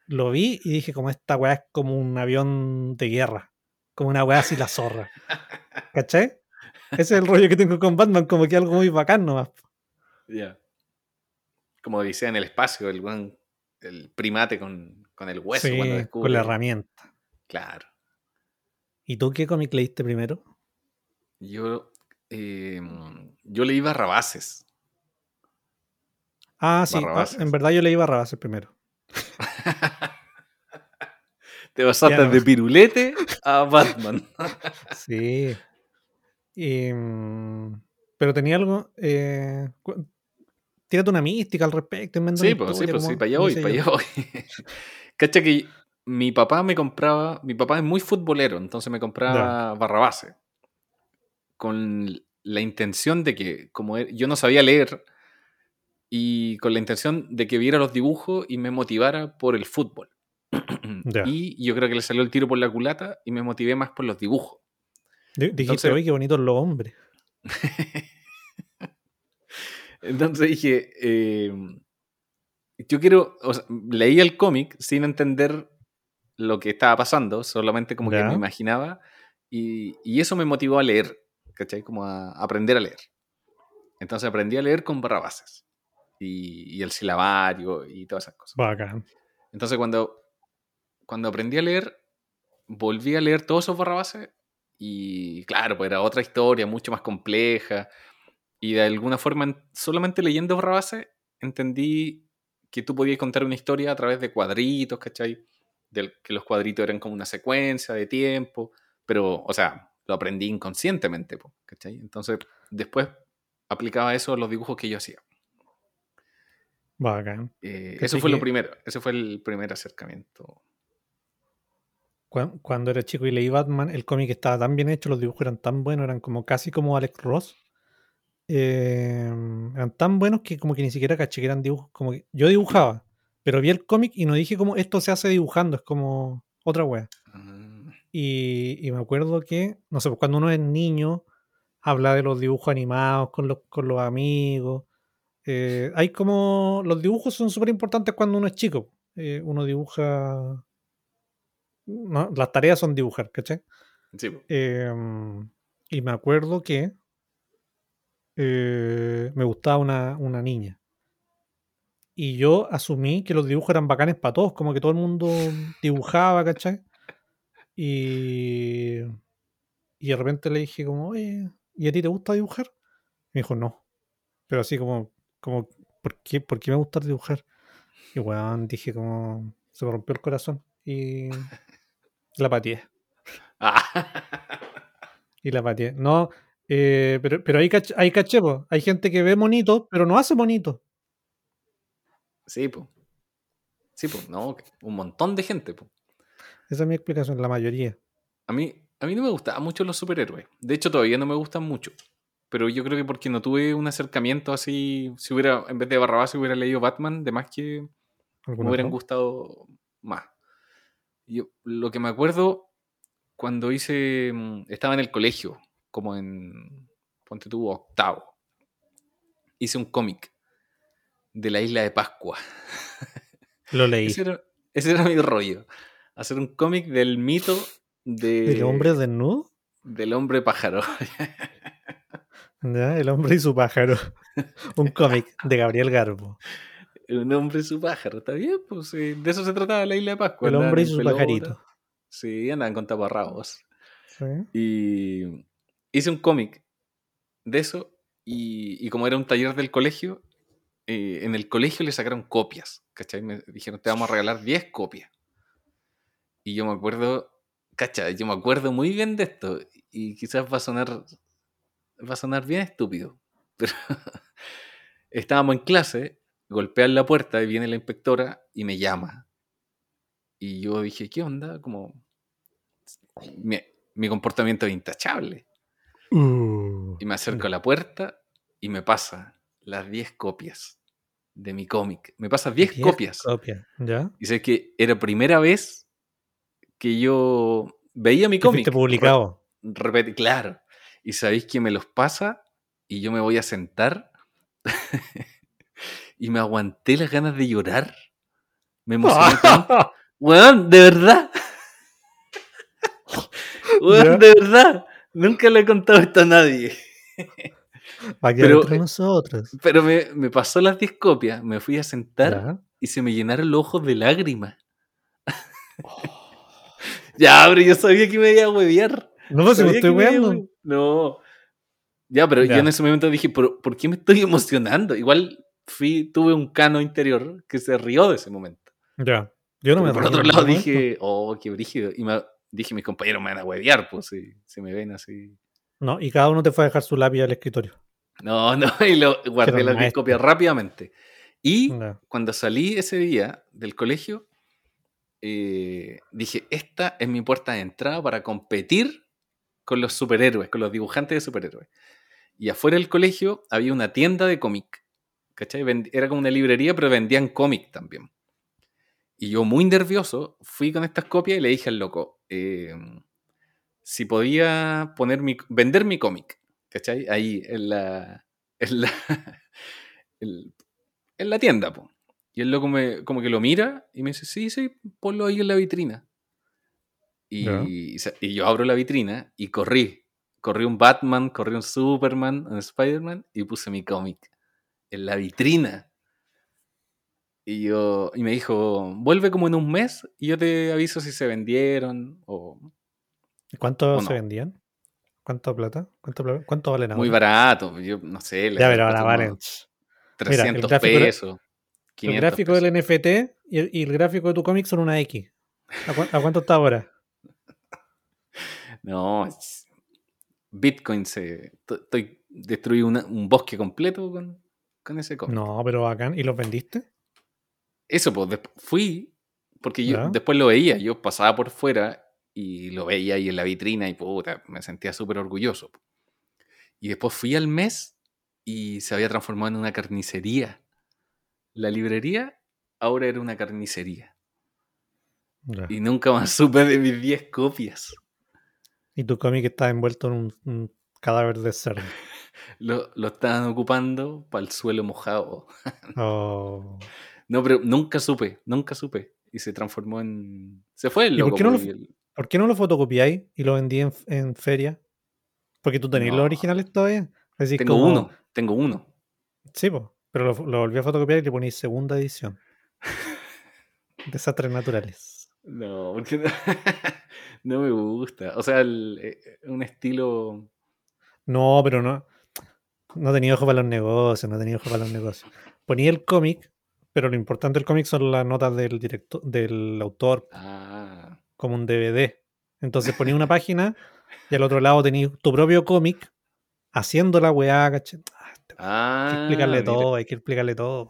S2: lo vi y dije, como esta weá es como un avión de guerra. Como una weá así la zorra. *laughs* ¿Cachai? Ese es el rollo que tengo con Batman, como que algo muy bacán nomás.
S3: Ya. Como dice en el espacio, el, buen- el primate con, con el hueso
S2: Sí,
S3: cuando
S2: con
S3: descubre.
S2: la herramienta.
S3: Claro.
S2: ¿Y tú qué cómic leíste primero?
S3: Yo, eh, yo leí Barrabases.
S2: Ah, sí. ah, en verdad yo leí Barrabases primero. *laughs*
S3: Te pasaste
S2: no.
S3: de pirulete a *laughs* Batman.
S2: Sí. Y, pero tenía algo. Eh, tírate una mística al respecto.
S3: Sí, pues sí, pues sí, para allá
S2: no
S3: voy, para allá voy. *laughs* Cacha que mi papá me compraba, mi papá es muy futbolero, entonces me compraba Barrabase. Con la intención de que, como él- yo no sabía leer, y con la intención de que viera los dibujos y me motivara por el fútbol. *clears throat*
S2: Ya.
S3: Y yo creo que le salió el tiro por la culata y me motivé más por los dibujos.
S2: Di- Dijiste,
S3: Entonces-
S2: oye, qué bonitos los hombres. *laughs*
S3: Entonces dije, eh, yo quiero, o sea, leí el cómic sin entender lo que estaba pasando, solamente como que
S2: Ya.
S3: me imaginaba y, y eso me motivó a leer, ¿cachai? Como a aprender a leer. Entonces aprendí a leer con barrabases y, y el silabario y todas esas cosas.
S2: Bacán.
S3: Entonces cuando, cuando aprendí a leer, volví a leer todos esos barrabases y claro, pues era otra historia mucho más compleja y de alguna forma en- solamente leyendo barrabases entendí que tú podías contar una historia a través de cuadritos, ¿cachai? Del, que los cuadritos eran como una secuencia de tiempo, pero, o sea, lo aprendí inconscientemente, ¿cachai? Entonces después aplicaba eso a los dibujos que yo hacía.
S2: Bacán.
S3: Eh,
S2: ¿Cachai
S3: eso fue lo primero, ese fue el primer acercamiento.
S2: Cuan- Cuando era chico y leí Batman, el cómic estaba tan bien hecho, los dibujos eran tan buenos, eran como casi como Alex Ross. Eh, eran tan buenos que como que ni siquiera caché que eran dibujos. Como que yo dibujaba, pero vi el cómic y no dije como esto se hace dibujando, es como otra wea.
S3: Ah,
S2: Y, y me acuerdo que, no sé, pues cuando uno es niño, habla de los dibujos animados con los, con los amigos. Eh, hay como. Los dibujos son súper importantes cuando uno es chico. Eh, uno dibuja. no, las tareas son dibujar, ¿cachai?
S3: Sí.
S2: Eh, y me acuerdo que eh, me gustaba una, una niña. Y yo asumí que los dibujos eran bacanes para todos, como que todo el mundo dibujaba, ¿cachai? Y, y de repente le dije como, oye, ¿y a ti te gusta dibujar? Me dijo, no. Pero así como, como ¿por qué, por qué me gusta dibujar? Y weón, dije como, se me rompió el corazón. Y *laughs* la pateé.
S3: Ah.
S2: Y la pateé. No, eh, pero, pero hay, cach- hay caché, po. Hay gente que ve bonito, pero no hace bonito.
S3: Sí, pues. Sí, pues, no, un montón de gente, po.
S2: Esa es mi explicación, la mayoría.
S3: A mí, a mí no me gustaban mucho los superhéroes. De hecho, todavía no me gustan mucho. Pero yo creo que porque no tuve un acercamiento así, si hubiera, en vez de Barrabás, si hubiera leído Batman, de más que me hubieran
S2: no.
S3: gustado más. Yo, lo que me acuerdo cuando hice, mm, estaba en el colegio, como en, ponte tú, octavo. Hice un cómic de la isla de Pascua. *laughs*
S2: Lo leí.
S3: Ese era, ese era mi rollo. Hacer un cómic del mito de,
S2: ¿El hombre desnudo?
S3: del hombre pájaro. *laughs*
S2: Ya, El hombre y su pájaro. *laughs* Un cómic de Gabriel Garbo.
S3: un hombre y su pájaro. Está bien, pues de eso se trataba la isla de Pascua.
S2: El hombre y su
S3: pelota.
S2: pajarito.
S3: Sí, andaban con taparrabos.
S2: Sí.
S3: Y hice un cómic de eso. Y, y como era un taller del colegio, eh, en el colegio le sacaron copias. ¿Cachai? Me dijeron, te vamos a regalar 10 copias. Y yo me acuerdo, ¿cachai? Yo me acuerdo muy bien de esto. Y quizás va a sonar, va a sonar bien estúpido. *laughs* Pero estábamos en clase, golpean la puerta y viene la inspectora y me llama. Y yo dije, ¿qué onda? Como mi, mi comportamiento es intachable.
S2: Uh,
S3: Y me acerco a la puerta y me pasa las 10 copias de mi cómic. Me pasa 10
S2: diez
S3: copias.
S2: copias. ¿Ya?
S3: Y sé que era primera vez que yo veía mi cómic.
S2: publicado.
S3: Re- repete- claro. Y sabéis que me los pasa y yo me voy a sentar *laughs* y me aguanté las ganas de llorar. Me emocioné tanto. *laughs* Weón, de verdad. *laughs* Weón, de verdad. Nunca le he contado esto a nadie.
S2: Va
S3: Pero,
S2: entre nosotros.
S3: Pero me, me pasó las 10 copias, me fui a sentar
S2: ¿Ya?
S3: y se me llenaron los ojos de lágrimas. ya, pero yo sabía que me iba a huevear.
S2: No, pues si me
S3: Sabía
S2: estoy
S3: que No. Ya, pero
S2: Ya.
S3: yo en ese momento dije, ¿por, por qué me estoy emocionando? Igual fui, tuve un cano interior que se rió de ese momento.
S2: Ya. Yo no me
S3: por otro lado dije, oh, qué brígido. Y me, dije, mis compañeros me van a huevear, pues, si, si me ven así.
S2: No, y cada uno te fue a dejar su lápiz al escritorio.
S3: No, no, *laughs* y lo guardé las 10
S2: maestro.
S3: copias rápidamente. Y cuando salí ese día del colegio, eh, dije, esta es mi puerta de entrada para competir con los superhéroes, con los dibujantes de superhéroes. Y afuera del colegio había una tienda de cómic. ¿Cachai? Era como una librería, pero vendían cómic también. Y yo, muy nervioso, fui con estas copias y le dije al loco eh, si podía poner mi, vender mi cómic, ¿cachai? Ahí en la, en la, *laughs* en la tienda, po. Y el loco me, como que lo mira y me dice, sí, sí, ponlo ahí en la vitrina. Y, y yo abro la vitrina y corrí. Corrí un Batman, corrí un Superman, un Spider-Man y puse mi cómic en la vitrina. Y, yo, y me dijo, vuelve como en un mes y yo te aviso si se vendieron o...
S2: ¿Cuánto se vendían? ¿Cuánto plata? ¿Cuánto, cuánto valen
S3: ahora? Muy barato, yo no sé.
S2: Ya, pero ahora valen...
S3: 300 pesos.
S2: el gráfico del NFT y el, gráfico de tu cómic son una X. ¿A, cuánto está ahora?
S3: No, Bitcoin se... Estoy, destruí un bosque completo con, con ese cómic.
S2: No, pero bacán. ¿Y los vendiste?
S3: Eso, pues fui, porque yo después lo veía, yo pasaba por fuera y lo veía ahí en la vitrina y puta, me sentía súper orgulloso. Y después fui al mes y se había transformado en una carnicería. La librería ahora era una carnicería. Y nunca más *laughs* supe de mis 10 copias.
S2: Y tu cómic estaba envuelto en un, cadáver de cerdo. *laughs*
S3: lo, lo, estaban ocupando para el suelo mojado. *laughs*
S2: oh.
S3: No, pero nunca supe, nunca supe. Y se transformó en. Se fue el
S2: loco. por, qué no lo, ¿por qué no lo fotocopiáis y lo vendí en, feria? Porque tú tenías los originales todavía.
S3: tengo uno, tengo uno.
S2: Sí. Pero lo, volví a fotocopiar y le poní segunda edición. *laughs* Desastres naturales.
S3: No, porque no, *laughs* no me gusta. O sea, el, eh, un estilo.
S2: No, pero no. No tenía ojo para los negocios, no tenía ojo para los negocios. Ponía el cómic pero lo importante del cómic son las notas del director, del autor,
S3: ah.
S2: como un DVD. Entonces ponía una página y al otro lado tenías tu propio cómic haciendo la weá, ¿cachai? Ah, hay que explicarle ah, todo, hay que explicarle todo.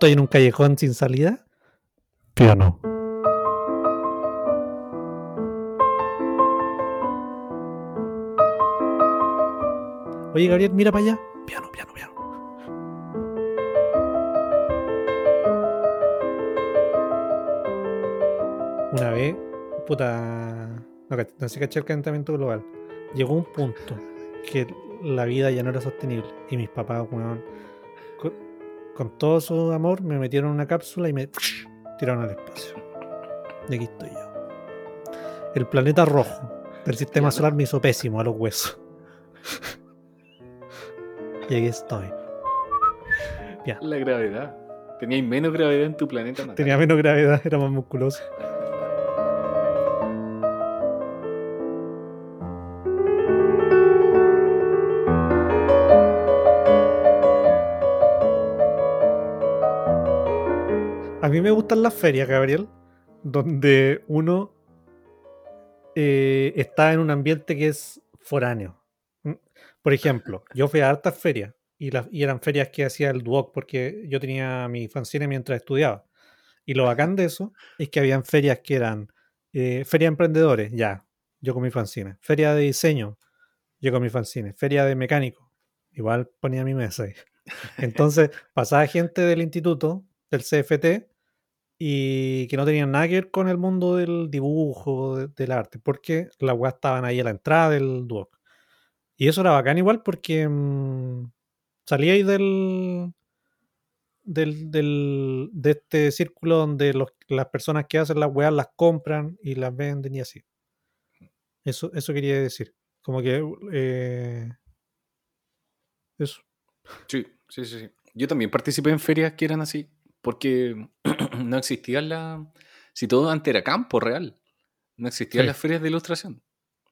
S2: Estoy en un callejón sin salida. Piano. Oye, Gabriel, mira para allá. Piano, piano, piano. una vez, puta, no, no sé caché el calentamiento global. Llegó un punto que la vida ya no era sostenible. Y mis papás, con, todo su amor, me metieron en una cápsula y me tiraron al espacio. Y aquí estoy yo. El planeta rojo del sistema solar me hizo pésimo a los huesos. y aquí estoy.
S3: La gravedad. Tenías menos gravedad en tu planeta
S2: Tenía menos gravedad, era más musculoso. Mí me gustan las ferias, Gabriel, donde uno eh, está en un ambiente que es foráneo. Mm, por ejemplo, *laughs* yo fui a hartas ferias y, eran ferias que hacía el Duoc porque yo tenía mi fanzine mientras estudiaba. Y lo bacán de eso es que habían ferias que eran eh, feria de emprendedores, ya, yo con mi fanzine. Feria de diseño, yo con mi fanzine. Feria de mecánico, igual ponía mi mesa ahí. *laughs* Entonces pasaba gente del instituto, del CFT, y que no tenían nada que ver con el mundo del dibujo, del arte, porque las weas estaban ahí a la entrada del Duoc. Y eso era bacán igual porque mmm, salíais del, del, del, de este círculo donde las personas que hacen las weas las compran y las venden y así. Eso, eso quería decir. Como que... Eh, eso.
S3: Sí, sí, sí, sí. Yo también participé en ferias que eran así porque *clears throat* no existía la... Si todo antes era campo real. No existían
S2: Sí.
S3: las ferias de ilustración.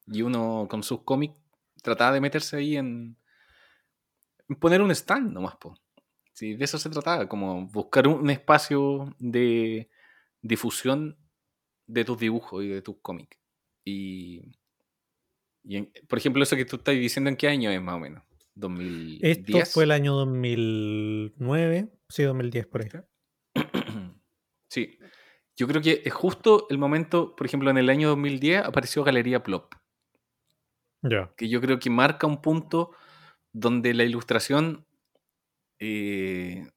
S3: Y uno con sus cómics trataba de meterse ahí en, en poner un stand nomás, po. Sí, de eso se trataba, como buscar un, un espacio de difusión de tus dibujos y de tus cómics. Y, y en- por ejemplo, eso que tú estás diciendo, ¿en qué año es más o menos? ¿2010?
S2: Esto fue el año 2009, sí, 2010 por ahí. *clears throat*
S3: Sí. Yo creo que es justo el momento, por ejemplo, en el año 2010 apareció Galería Plop,
S2: Ya.
S3: que yo creo que marca un punto donde la ilustración eh,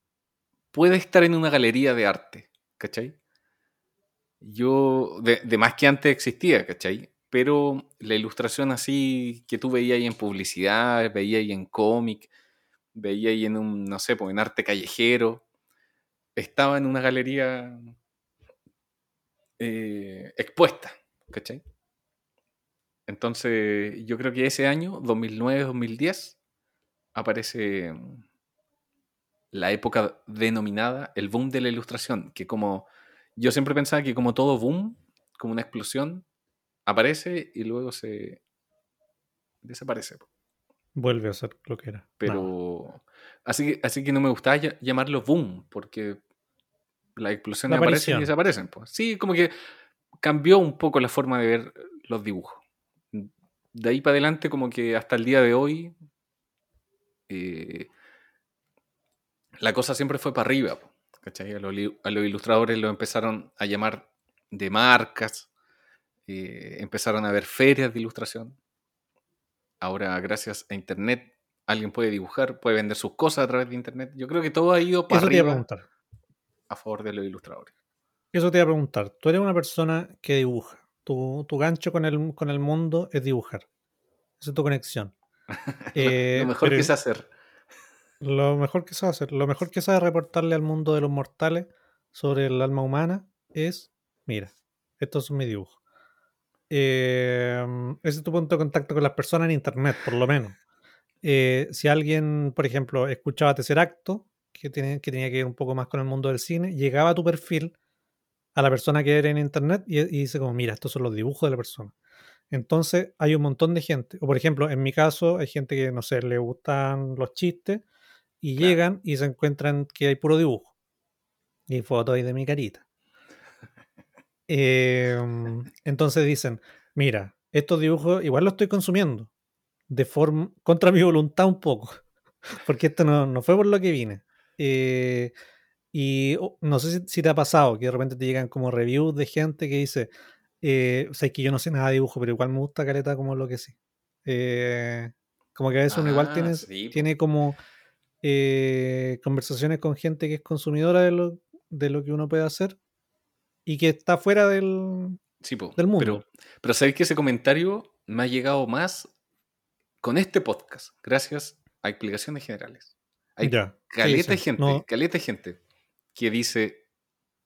S3: puede estar en una galería de arte, ¿cachai? Yo, de, de más que antes existía, ¿cachai? Pero la ilustración así que tú veías ahí en publicidad, veías ahí en cómic, veías ahí en un, no sé, pues, en arte callejero, estaba en una galería eh, expuesta, ¿cachai? Entonces, yo creo que ese año, 2009-2010, aparece la época denominada el boom de la ilustración, que como yo siempre pensaba que como todo boom, como una explosión, aparece y luego se desaparece.
S2: Vuelve a ser lo que era.
S3: Pero
S2: No.
S3: así, que, así que no me gustaba lla- llamarlo boom, porque las explosiones
S2: La
S3: aparecen y desaparecen. po. Sí, como que cambió un poco la forma de ver los dibujos. De ahí para adelante, como que hasta el día de hoy, eh, la cosa siempre fue para arriba. ¿cachai? A, los, a los ilustradores lo empezaron a llamar de marcas, eh, empezaron a haber ferias de ilustración. Ahora, gracias a Internet, alguien puede dibujar, puede vender sus cosas a través de Internet. Yo creo que todo ha ido para
S2: Eso te iba a preguntar.
S3: a favor de los ilustradores.
S2: Eso te iba a preguntar. Tú eres una persona que dibuja. Tu, tu gancho con el, con el mundo es dibujar. Esa es tu conexión. *laughs* Eh,
S3: lo mejor
S2: pero
S3: que sé hacer.
S2: Lo mejor que sabe hacer, lo mejor que sabe reportarle al mundo de los mortales sobre el alma humana es, mira, estos son mis dibujos. Eh, ese es tu punto de contacto con las personas en internet, por lo menos. Eh, si alguien, por ejemplo, escuchaba Tercer Acto, que, tiene, que tenía que ver un poco más con el mundo del cine, llegaba a tu perfil, a la persona que era en internet, y, y dice como, mira, estos son los dibujos de la persona. Entonces hay un montón de gente. O por ejemplo, en mi caso, hay gente que, no sé, le gustan los chistes y
S3: Claro.
S2: llegan y se encuentran que hay puro dibujo. Y fotos ahí de mi carita. Em, entonces dicen, mira, estos dibujos igual los estoy consumiendo de forma contra mi voluntad un poco, *laughs* porque esto no, no fue por lo que vine. Eh, y oh, no sé si, si te ha pasado que de repente te llegan como reviews de gente que dice, eh, o sea, es que yo no sé nada de dibujo, pero igual me gusta caleta como lo que sí. Eh, como que a veces uno igual
S3: Ah,
S2: tiene,
S3: sí,
S2: tiene como eh, conversaciones con gente que es consumidora de lo, de lo que uno puede hacer y que está fuera del,
S3: Sí, po,
S2: del mundo.
S3: Pero, pero sabéis que ese comentario me ha llegado más con este podcast, gracias a explicaciones generales. Hay
S2: Ya,
S3: caleta
S2: sí,
S3: gente,
S2: no,
S3: caleta gente que dice,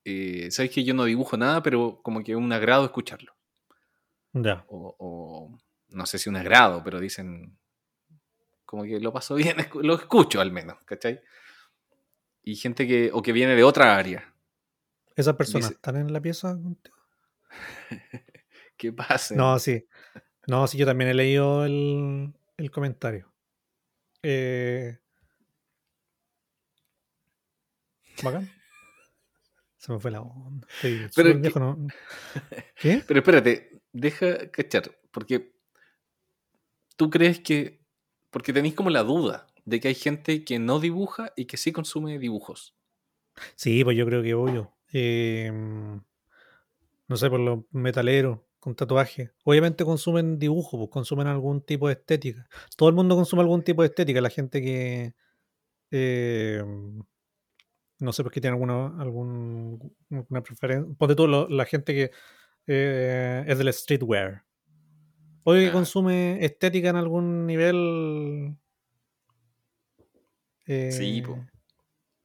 S3: eh, sabéis que yo no dibujo nada, pero como que es un agrado escucharlo.
S2: ya.
S3: O, o no sé si un agrado, pero dicen, como que lo paso bien, *laughs* lo escucho al menos, ¿cachai? Y gente que, o que viene de otra área.
S2: ¿Esas personas
S3: Dice-
S2: están en la pieza contigo? *laughs*
S3: ¿Qué pasa?
S2: No, sí. No, sí, yo también he leído el, el comentario. Eh, Bacán. Se me fue la onda. Estoy
S3: Pero
S2: súper
S3: que-
S2: viejo, ¿no? *laughs* ¿Qué?
S3: Pero espérate, deja cachar, porque tú crees que, porque tenéis como la duda de que hay gente que no dibuja y que sí consume dibujos.
S2: Sí, pues yo creo que obvio. Eh, no sé, por los metaleros con tatuaje. Obviamente consumen dibujo, pues consumen algún tipo de estética. Todo el mundo consume algún tipo de estética. La gente que eh, no sé, porque tiene alguna, algún, alguna preferencia. Ponte tú lo- la gente que eh, es del streetwear. Obvio que consume estética en algún nivel.
S3: Sí,
S2: eh,
S3: po.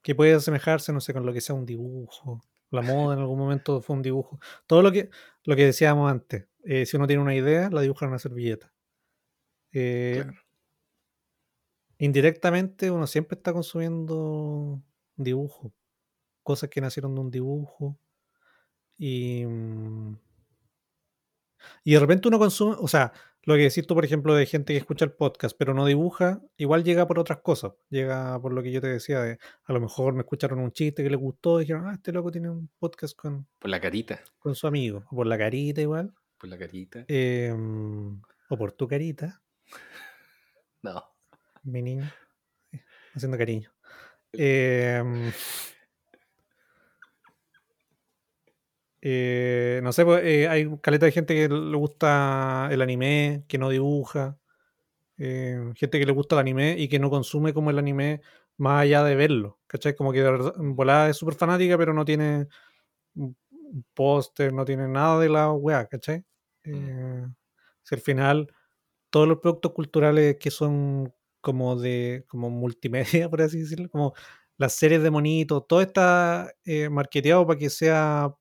S2: que puede asemejarse, no sé, con lo que sea un dibujo. La moda en algún momento fue un dibujo. Todo lo que, lo que decíamos antes. eh, si uno tiene una idea, la dibuja en una servilleta. Eh,
S3: Claro.
S2: Indirectamente uno siempre está consumiendo dibujo. Cosas que nacieron de un dibujo. Y, mm, Y de repente uno consume, o sea, lo que decís tú, por ejemplo, de gente que escucha el podcast, pero no dibuja, igual llega por otras cosas. Llega por lo que yo te decía, de, a lo mejor me escucharon un chiste que les gustó y dijeron, ah, este loco tiene un podcast con,
S3: Por la carita.
S2: con su amigo. O por la carita igual.
S3: Por la carita.
S2: Em, o por tu carita, *laughs*
S3: No.
S2: mi niño. eh, Haciendo cariño. *laughs* Em, eh, no sé, pues, eh, hay caleta de gente que le gusta el anime, que no dibuja. eh, gente que le gusta el anime y que no consume como el anime más allá de verlo. ¿Cachai? Como que de verdad, en volada es súper fanática, pero no tiene un póster, no tiene nada de la weá, ¿cachai? Eh, si al final todos los productos culturales que son como de como multimedia, *laughs* por así decirlo, como las series de monitos, todo está marketeado para que sea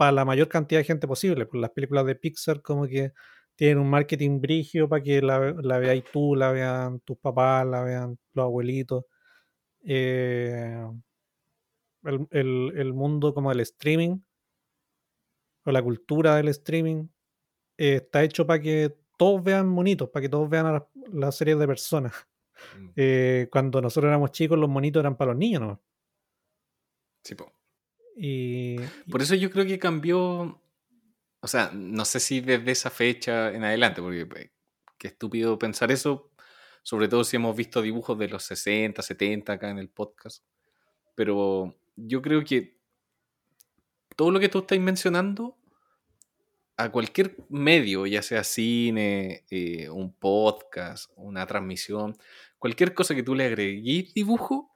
S2: para la mayor cantidad de gente posible. Pues las películas de Pixar como que tienen un marketing brigio para que la, la veáis tú, la vean tus papás, la vean los abuelitos. Eh, el, el- el mundo como el streaming o la cultura del streaming eh, está hecho para que todos vean monitos, para que todos vean a las, las series de personas.
S3: Mm, *laughs*
S2: Eh, cuando nosotros éramos chicos, los monitos eran para los niños, ¿no?
S3: Sí, po.
S2: Y, y-
S3: Por eso yo creo que cambió. O sea, no sé si desde esa fecha en adelante, porque eh, qué estúpido pensar eso, sobre todo si hemos visto dibujos de los 60, 70 acá en el podcast. Pero yo creo que todo lo que tú estás mencionando, a cualquier medio, ya sea cine, eh, un podcast, una transmisión, cualquier cosa que tú le agregues dibujo,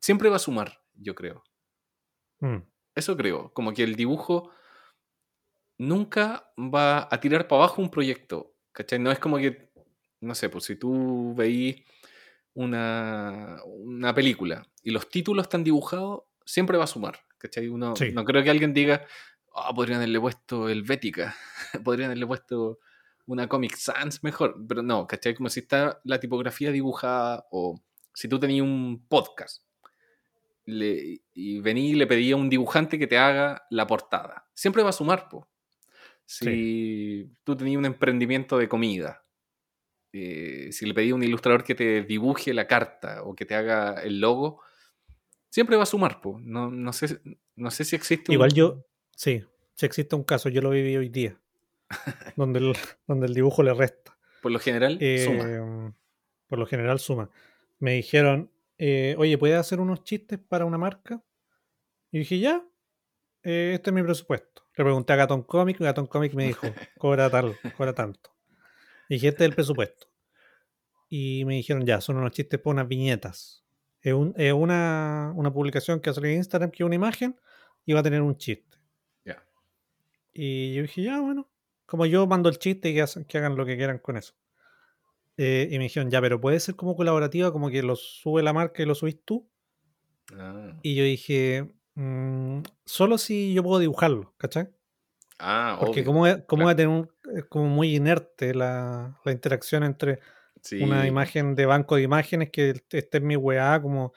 S3: siempre va a sumar, yo creo.
S2: mm,
S3: Eso creo, como que el dibujo nunca va a tirar para abajo un proyecto, ¿cachai? No es como que, no sé, pues si tú veís una, una película y los títulos están dibujados, siempre va a sumar, ¿cachai? Uno,
S2: Sí.
S3: No creo que alguien diga, ah, podrían haberle puesto el Bética, *laughs* podrían haberle puesto una Comic Sans mejor, pero no, ¿cachai? Como si está la tipografía dibujada o si tú tenías un podcast le- y vení y le pedí a un dibujante que te haga la portada. Siempre va a sumar, po. Si tú tenías un emprendimiento de comida, eh, si le pedí a un ilustrador que te dibuje la carta o que te haga el logo, siempre va a sumar, po. No, no, sé, no sé si existe un-
S2: igual yo, sí, si existe un caso, yo lo viví hoy día, *laughs* donde el, donde el dibujo le resta.
S3: Por lo general, suma.
S2: Eh, por lo general suma. Me dijeron, eh, oye, ¿puedes hacer unos chistes para una marca? Y dije, ya, eh, este es mi presupuesto. Le pregunté a Gaton Comic, y Gaton Comic me dijo, *laughs* cobra tal, cobra tanto. Y dije, este es el presupuesto. Y me dijeron, ya, son unos chistes para unas viñetas. Es, un- es una, una publicación que hace en Instagram, que es una imagen, y va a tener un chiste.
S3: Ya.
S2: Y yo dije, ya, bueno, como yo mando el chiste y que, hacen- que hagan lo que quieran con eso. Eh, y me dijeron, ya, pero puede ser como colaborativa, como que lo sube la marca y lo subís tú.
S3: Ah,
S2: Y yo dije, "Mm, solo si yo puedo dibujarlo, ¿cachai?
S3: Ah,
S2: Porque como, a- cómo voy a
S3: claro.
S2: tener un, es como muy inerte la, la interacción entre
S3: Sí,
S2: una imagen de banco de imágenes que esté en mi weá, como,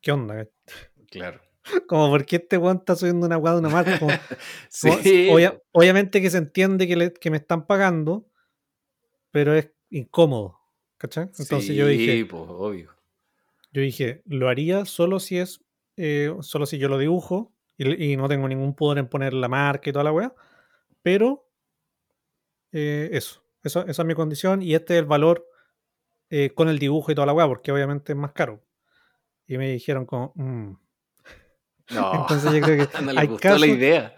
S2: ¿qué onda? *laughs*
S3: claro.
S2: Como, ¿por qué este weón está subiendo una weá de una marca? Como, *laughs*
S3: Sí,
S2: como, obvia- obviamente que se entiende que, le- que me están pagando, pero es incómodo, ¿cachai? Entonces yo dije,
S3: Sí, pues, obvio.
S2: Yo dije, lo haría solo si es, eh, solo si yo lo dibujo y, y no tengo ningún poder en poner la marca y toda la weá. Pero eh, eso, eso, esa es mi condición y este es el valor eh, con el dibujo y toda la weá, porque obviamente es más caro. Y me dijeron como, "Mm". *laughs*
S3: No, *laughs*
S2: entonces yo creo que *laughs*
S3: no le
S2: hay
S3: gustó la
S2: casos,
S3: idea.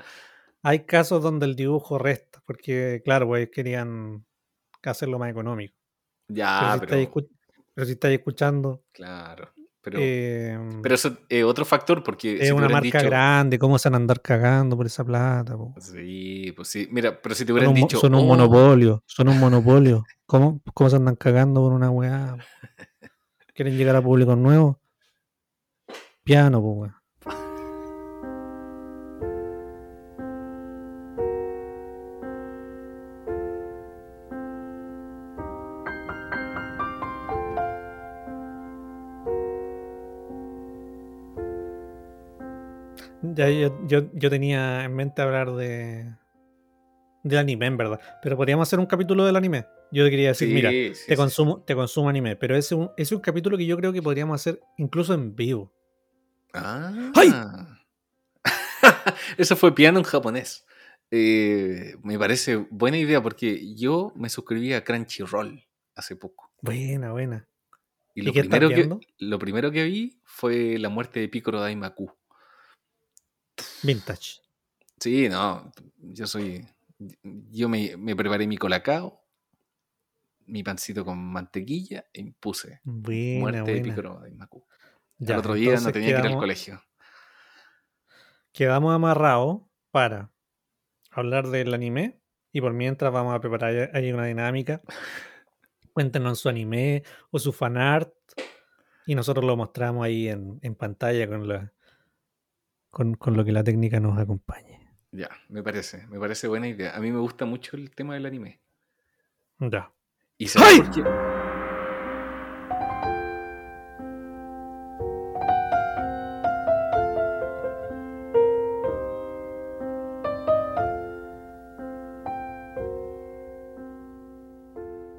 S2: hay casos donde el dibujo resta, porque claro, pues querían hacerlo más económico. Pero
S3: Ya,
S2: si, estáis,
S3: pero,
S2: escu- pero si estáis escuchando,
S3: claro. Pero,
S2: eh,
S3: pero eso es otro factor, porque
S2: Es
S3: si
S2: una marca
S3: dicho.
S2: grande, ¿cómo se van a andar cagando por esa plata? po?
S3: Sí, pues sí. Mira, pero si te
S2: Son,
S3: hubieran
S2: un,
S3: dicho.
S2: son un
S3: "Oh,
S2: monopolio, son un monopolio. ¿Cómo, ¿Cómo se andan cagando por una weá? *laughs* ¿Quieren llegar a público nuevo? Piano, pues weón. Ya, yo, yo, yo tenía en mente hablar de, del anime, en verdad. Pero podríamos hacer un capítulo del anime. Yo te quería decir,
S3: Sí,
S2: mira,
S3: sí,
S2: te,
S3: sí.
S2: consumo, te consumo anime, pero ese es, un, es un capítulo que yo creo que podríamos hacer incluso en vivo.
S3: Ah.
S2: ¡Ay! *laughs*
S3: Eso fue piano en japonés. Eh, me parece buena idea porque yo me suscribí a Crunchyroll hace poco.
S2: Buena, buena.
S3: Y
S2: ¿Y
S3: lo, primero que, lo primero que vi fue la muerte de Piccolo Daimaku.
S2: Vintage.
S3: Sí, no, yo soy. Yo me, me preparé mi colacao, mi pancito con mantequilla y puse
S2: Buena,
S3: muerte de
S2: buena.
S3: Piccolo Daimaku.
S2: Ya,
S3: el otro día no tenía que ir al colegio.
S2: Quedamos amarrados para hablar del anime y por mientras vamos a preparar ahí una dinámica. Cuéntenos su anime o su fanart y nosotros lo mostramos ahí en, en pantalla con, la, con, con lo que la técnica nos acompañe.
S3: Ya, me parece, me parece buena idea. A mí me gusta mucho el tema del anime.
S2: Ya.
S3: ¿Y sabes
S2: ¡Ay!
S3: por qué?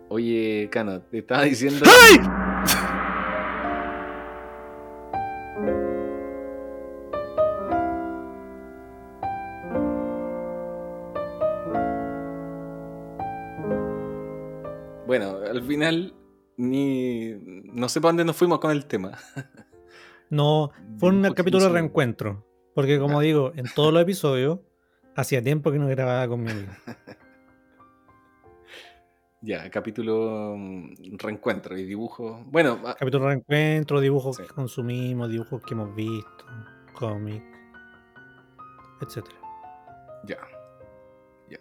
S3: Oye, Cano, te estaba diciendo. Bueno, al final ni no sé para dónde nos fuimos con el tema. *laughs*
S2: No, fue un capítulo de reencuentro. Porque como
S3: Ya.
S2: digo, en todos los *laughs* episodios, hacía tiempo que no grababa con mi amigo. *laughs*
S3: Ya, capítulo mm, reencuentro y dibujo. Bueno, ah,
S2: Capítulo de reencuentro, dibujos
S3: Sí.
S2: que consumimos, dibujos que hemos visto, cómics, etc.
S3: ya. Ya.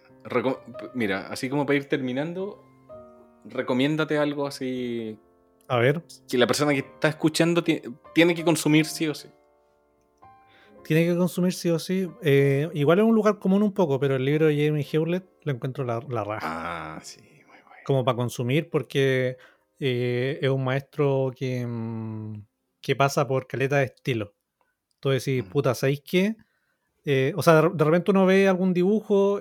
S3: Mira, así como para ir terminando, recomiéndate algo así
S2: A ver,
S3: que la persona que está escuchando ti- tiene que consumir sí o sí.
S2: tiene que consumir sí o sí. Eh, igual es un lugar común un poco, pero el libro de Jamie Hewlett lo encuentro la, la raja.
S3: Ah, sí, muy bueno.
S2: Como para consumir, porque eh, es un maestro que, mm, que pasa por caleta de estilo. Entonces, si
S3: Mm.
S2: puta, ¿sabéis qué? Eh, o sea, de, de repente uno ve algún dibujo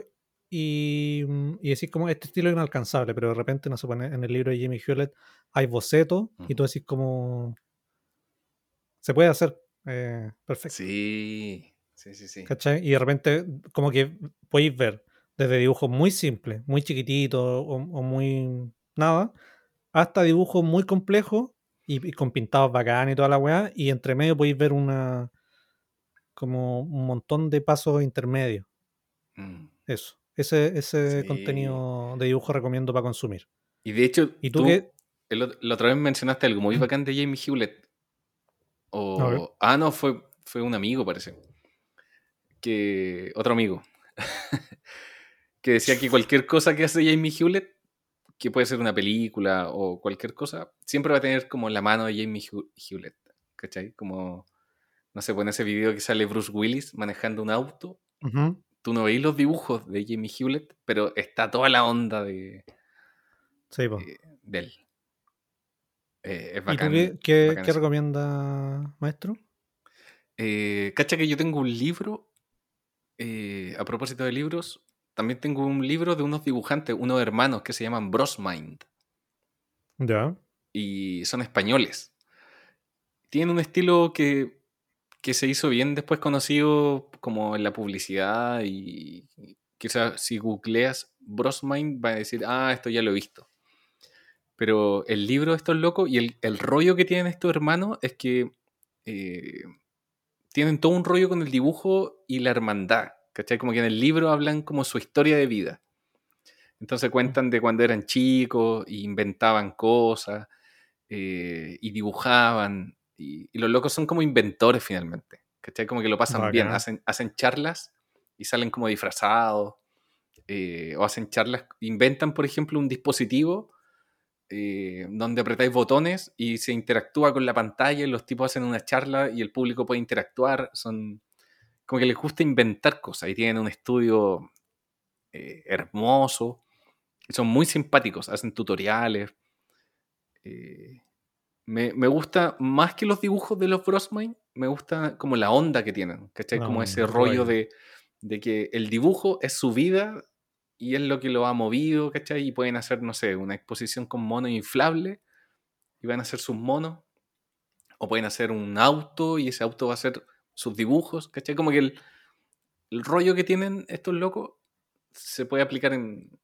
S2: y, mm, y decís como este estilo es inalcanzable, pero de repente, no se pone en el libro de Jamie Hewlett hay bocetos y tú decís como se puede hacer eh, perfecto.
S3: Sí, sí, sí, sí.
S2: ¿cachai? Y de repente, como que podéis ver desde dibujos muy simples, muy chiquititos o, o muy nada, hasta dibujos muy complejos y, y con pintados bacán y toda la weá. Y entre medio podéis ver una como un montón de pasos intermedios.
S3: Mm.
S2: Eso. Ese, ese
S3: Sí.
S2: contenido de dibujo recomiendo para consumir.
S3: Y de hecho,
S2: ¿Y tú qué?
S3: el ot- la otra vez mencionaste algo muy bacán de Jamie Hewlett. O, ah, no, fue, fue un amigo, parece. Que. Otro amigo. *laughs* que decía que cualquier cosa que hace Jamie Hewlett, que puede ser una película o cualquier cosa, siempre va a tener como la mano de Jamie Hew- Hewlett. ¿Cachai? Como. No sé, pues en ese video que sale Bruce Willis manejando un auto. Tú no veis los dibujos de Jamie Hewlett, pero está toda la onda de,
S2: Sí, po.
S3: eh, de él. Eh, es
S2: ¿Y tú
S3: bacán.
S2: qué, qué-
S3: bacán
S2: qué
S3: eso.
S2: recomienda, maestro?
S3: Eh, cacha que yo tengo un libro, eh, a propósito de libros, también tengo un libro de unos dibujantes, unos hermanos que se llaman Brosmind
S2: Ya.
S3: y son españoles. Tienen un estilo que, que se hizo bien después conocido como en la publicidad y quizás si googleas Brosmind va a decir, ah, esto ya lo he visto. Pero el libro de estos locos y el, el rollo que tienen estos hermanos es que eh, tienen todo un rollo con el dibujo y la hermandad. ¿Cachai? Como que en el libro hablan como su historia de vida. Entonces cuentan de cuando eran chicos y inventaban cosas eh, y dibujaban. Y, y los locos son como inventores finalmente. ¿Cachai? Como que lo pasan bien. Hacen, hacen charlas y salen como disfrazados. eh, o hacen charlas, inventan, por ejemplo, un dispositivo eh, donde apretáis botones y se interactúa con la pantalla y los tipos hacen una charla y el público puede interactuar. Son como que les gusta inventar cosas y tienen un estudio eh, hermoso. Son muy simpáticos, hacen tutoriales. Eh, me, me gusta más que los dibujos de los Brosmine, me gusta como la onda que tienen, ¿cachai?
S2: La
S3: como ese rollo de, de que el dibujo es su vida y es lo que lo ha movido, ¿cachai? Y pueden hacer, no sé, una exposición con monos inflables y van a hacer sus monos. O pueden hacer un auto y ese auto va a ser sus dibujos, ¿cachai? Como que el, el rollo que tienen estos locos se puede aplicar en,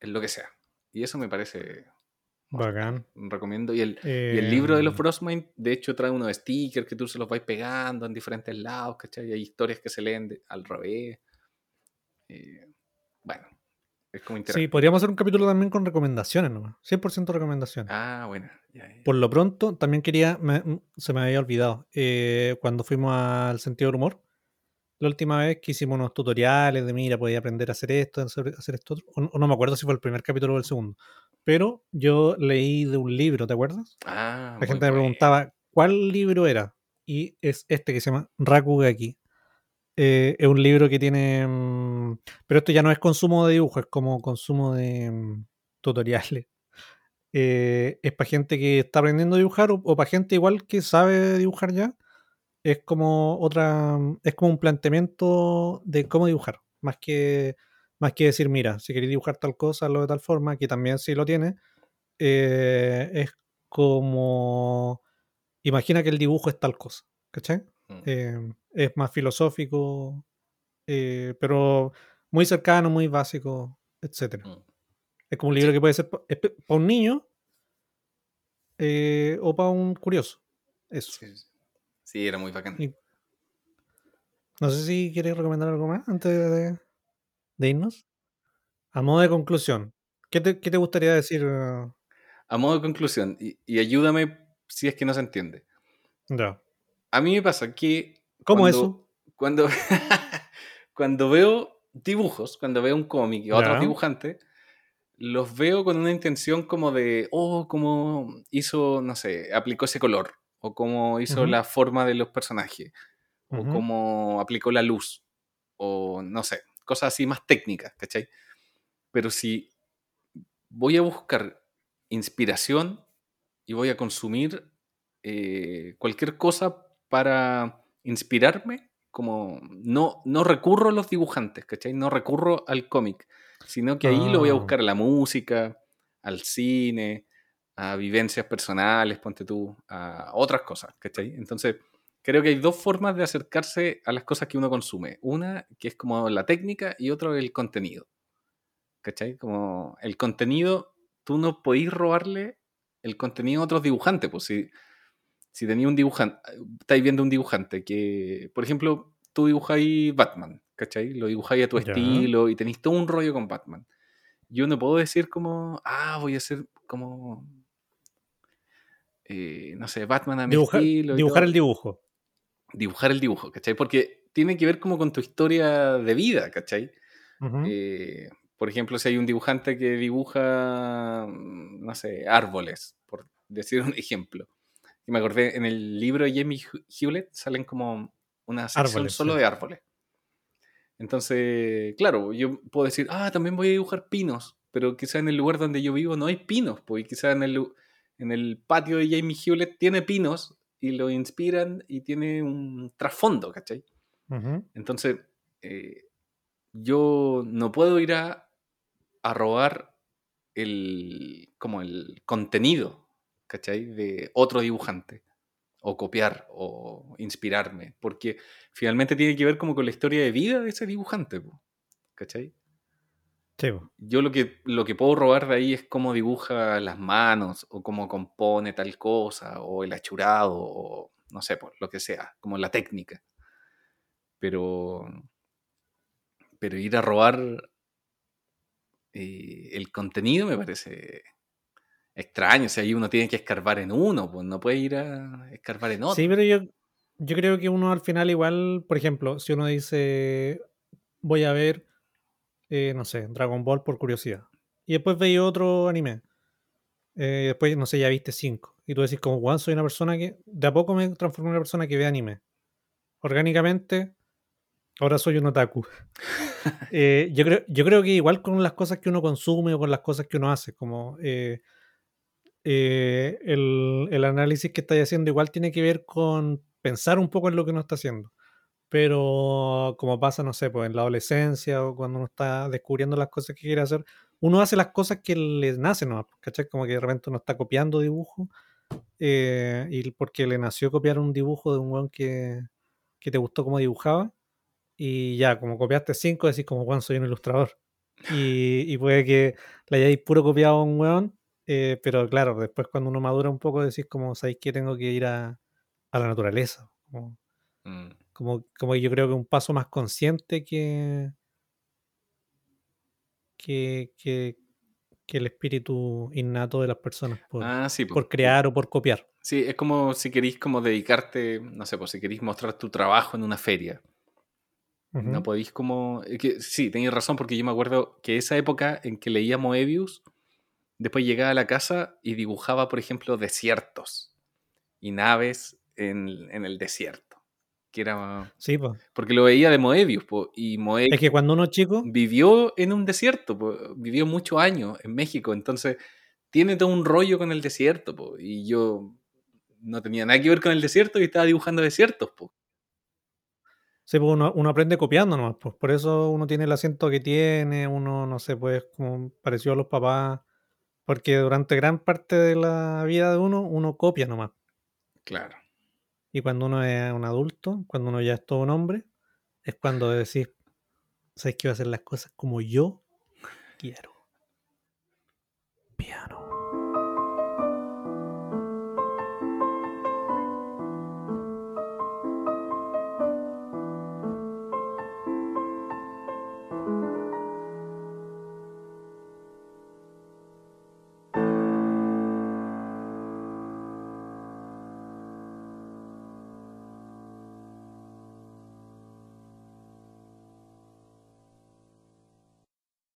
S3: en lo que sea. Y eso me parece
S2: Bacán.
S3: recomiendo. Y el, y el libro de los
S2: Em,
S3: Frostmind, de hecho, trae unos stickers que tú se los vais pegando en diferentes lados, ¿cachai? Y hay historias que se leen de- al revés. Eh, bueno, es como
S2: Sí,
S3: interactivo.
S2: podríamos hacer un capítulo también con recomendaciones nomás. 100% recomendaciones.
S3: Ah, bueno. ya, ya.
S2: Por lo pronto, también quería, me- m- se me había olvidado, eh, cuando fuimos al sentido del humor, la última vez que hicimos unos tutoriales de, mira, podía aprender a hacer esto, hacer, hacer esto otro, o, no- o no me acuerdo si fue el primer capítulo o el segundo, pero yo leí de un libro, ¿te acuerdas?
S3: Ah,
S2: La gente me preguntaba cuál libro era, y es este que se llama Rakugaki. Eh, es un libro que tiene, mm, pero esto ya no es consumo de dibujo, es como consumo de mm, tutoriales *laughs* eh, es para gente que está aprendiendo a dibujar o, para gente igual que sabe dibujar ya. Es como otra, es como un planteamiento de cómo dibujar, más que, más que decir, mira, si queréis dibujar tal cosa, lo de tal forma, que también sí lo tiene. eh, es como, imagina que el dibujo es tal cosa, ¿cachai?
S3: Mm.
S2: Eh, es más filosófico, eh, pero muy cercano, muy básico, etcétera.
S3: Mm.
S2: Es como un libro que puede ser para un niño o para un curioso. Eso.
S3: Sí, sí. Sí, era muy bacán.
S2: Y- No sé si quieres recomendar algo más antes de, de irnos. A modo de conclusión, ¿qué te, qué te gustaría decir? eh?
S3: A modo de conclusión, y, y ayúdame si es que no se entiende.
S2: Ya.
S3: A mí me pasa que.
S2: ¿Cómo
S3: cuando-
S2: eso?
S3: Cuando, *laughs* cuando veo dibujos, cuando veo un cómic y a otros dibujantes, los veo con una intención como de, oh, cómo hizo, no sé, aplicó ese color, o cómo hizo la forma de los personajes, o cómo aplicó la luz, o no sé, cosas así más técnicas, ¿cachai? Pero si voy a buscar inspiración y voy a consumir eh, cualquier cosa para inspirarme, como no, no recurro a los dibujantes, ¿cachai? No recurro al cómic, sino que ahí lo voy a
S2: Ah.
S3: buscar a la música, al cine, a vivencias personales, ponte tú, a otras cosas, ¿cachai? Entonces, creo que hay dos formas de acercarse a las cosas que uno consume. Una que es como la técnica y otra el contenido. ¿Cachai? Como el contenido, tú no podís robarle el contenido a otros dibujantes, pues si, si tenía un dibujante, estáis viendo un dibujante que, por ejemplo, tú dibujáis Batman, ¿cachai? Lo dibujáis a tu
S2: Ya.
S3: estilo y tenéis todo un rollo con Batman. Yo no puedo decir como, ah, voy a hacer como, eh, no sé, Batman a mi estilo.
S2: dibujar
S3: todo.
S2: el dibujo.
S3: Dibujar el dibujo, ¿cachai? Porque tiene que ver como con tu historia de vida, ¿cachai? Eh, por ejemplo, si hay un dibujante que dibuja, mm, no sé, árboles, por decir un *laughs* ejemplo. Y me acordé, en el libro de Jamie Hewlett salen como una sección
S2: Árboles,
S3: solo
S2: sí.
S3: de árboles. Entonces, claro, yo puedo decir, ah, también voy a dibujar pinos, pero quizá en el lugar donde yo vivo no hay pinos, pues quizá en el, en el patio de Jamie Hewlett tiene pinos y lo inspiran y tiene un trasfondo, ¿cachai? Entonces, eh, yo no puedo ir a, a robar el, como el contenido, ¿cachai? De otro dibujante. O copiar o inspirarme. Porque finalmente tiene que ver como con la historia de vida de ese dibujante, ¿cachai?
S2: Sí.
S3: Yo lo que, lo que puedo robar de ahí es cómo dibuja las manos, o cómo compone tal cosa, o el achurado, o no sé, por lo que sea, como la técnica. Pero, pero ir a robar eh, el contenido me parece extraño. O sea, ahí uno tiene que escarbar en uno, pues no puede ir a escarbar en otro.
S2: Sí, pero yo, yo creo que uno al final igual, por ejemplo, si uno dice, voy a ver, eh, no sé, Dragon Ball por curiosidad, y después veis otro anime, eh, después, no sé, ya viste cinco, y tú decís como, Juan, soy una persona que, de a poco me transformé en una persona que ve anime. Orgánicamente, ahora soy un otaku. *laughs* Eh, yo, creo, yo creo que igual con las cosas que uno consume o con las cosas que uno hace, como eh, el, el análisis que estáis haciendo igual tiene que ver con pensar un poco en lo que uno está haciendo. Pero como pasa, no sé, pues en la adolescencia o cuando uno está descubriendo las cosas que quiere hacer, uno hace las cosas que le nacen, ¿no? ¿cachai? Como que de repente uno está copiando dibujo eh, y porque le nació copiar un dibujo de un weón que, que te gustó como dibujaba y ya, como copiaste cinco, decís como, weón, soy un ilustrador. Y, y puede que le hayáis puro copiado a un weón, eh, pero claro, después cuando uno madura un poco decís como, ¿sabéis que tengo que ir a, a la naturaleza? Como,
S3: Mm.
S2: Como, como yo creo que un paso más consciente que, que, que, que el espíritu innato de las personas por,
S3: Ah, sí, po.
S2: por crear o por copiar.
S3: Sí, es como si queréis como dedicarte, no sé, pues si queréis mostrar tu trabajo en una feria. No podéis como... que, sí, tenéis razón porque yo me acuerdo que esa época en que leía Moebius, después llegaba a la casa y dibujaba, por ejemplo, desiertos y naves en, en el desierto. Que era...
S2: Sí, pues.
S3: Porque lo veía de Moebius, po, y Moebius
S2: Es que cuando uno es chico,
S3: vivió en un desierto, po, vivió muchos años en México, entonces tiene todo un rollo con el desierto, po, y yo no tenía nada que ver con el desierto y estaba dibujando desiertos. po.
S2: sí, pues uno, uno aprende copiando nomás. Pues. Por eso uno tiene el acento que tiene, uno, no sé, pues como pareció a los papás. Porque durante gran parte de la vida de uno, uno copia nomás.
S3: Claro.
S2: Y cuando uno es un adulto, cuando uno ya es todo un hombre, es cuando decís, ¿sabes que voy a hacer las cosas como yo quiero? Piano.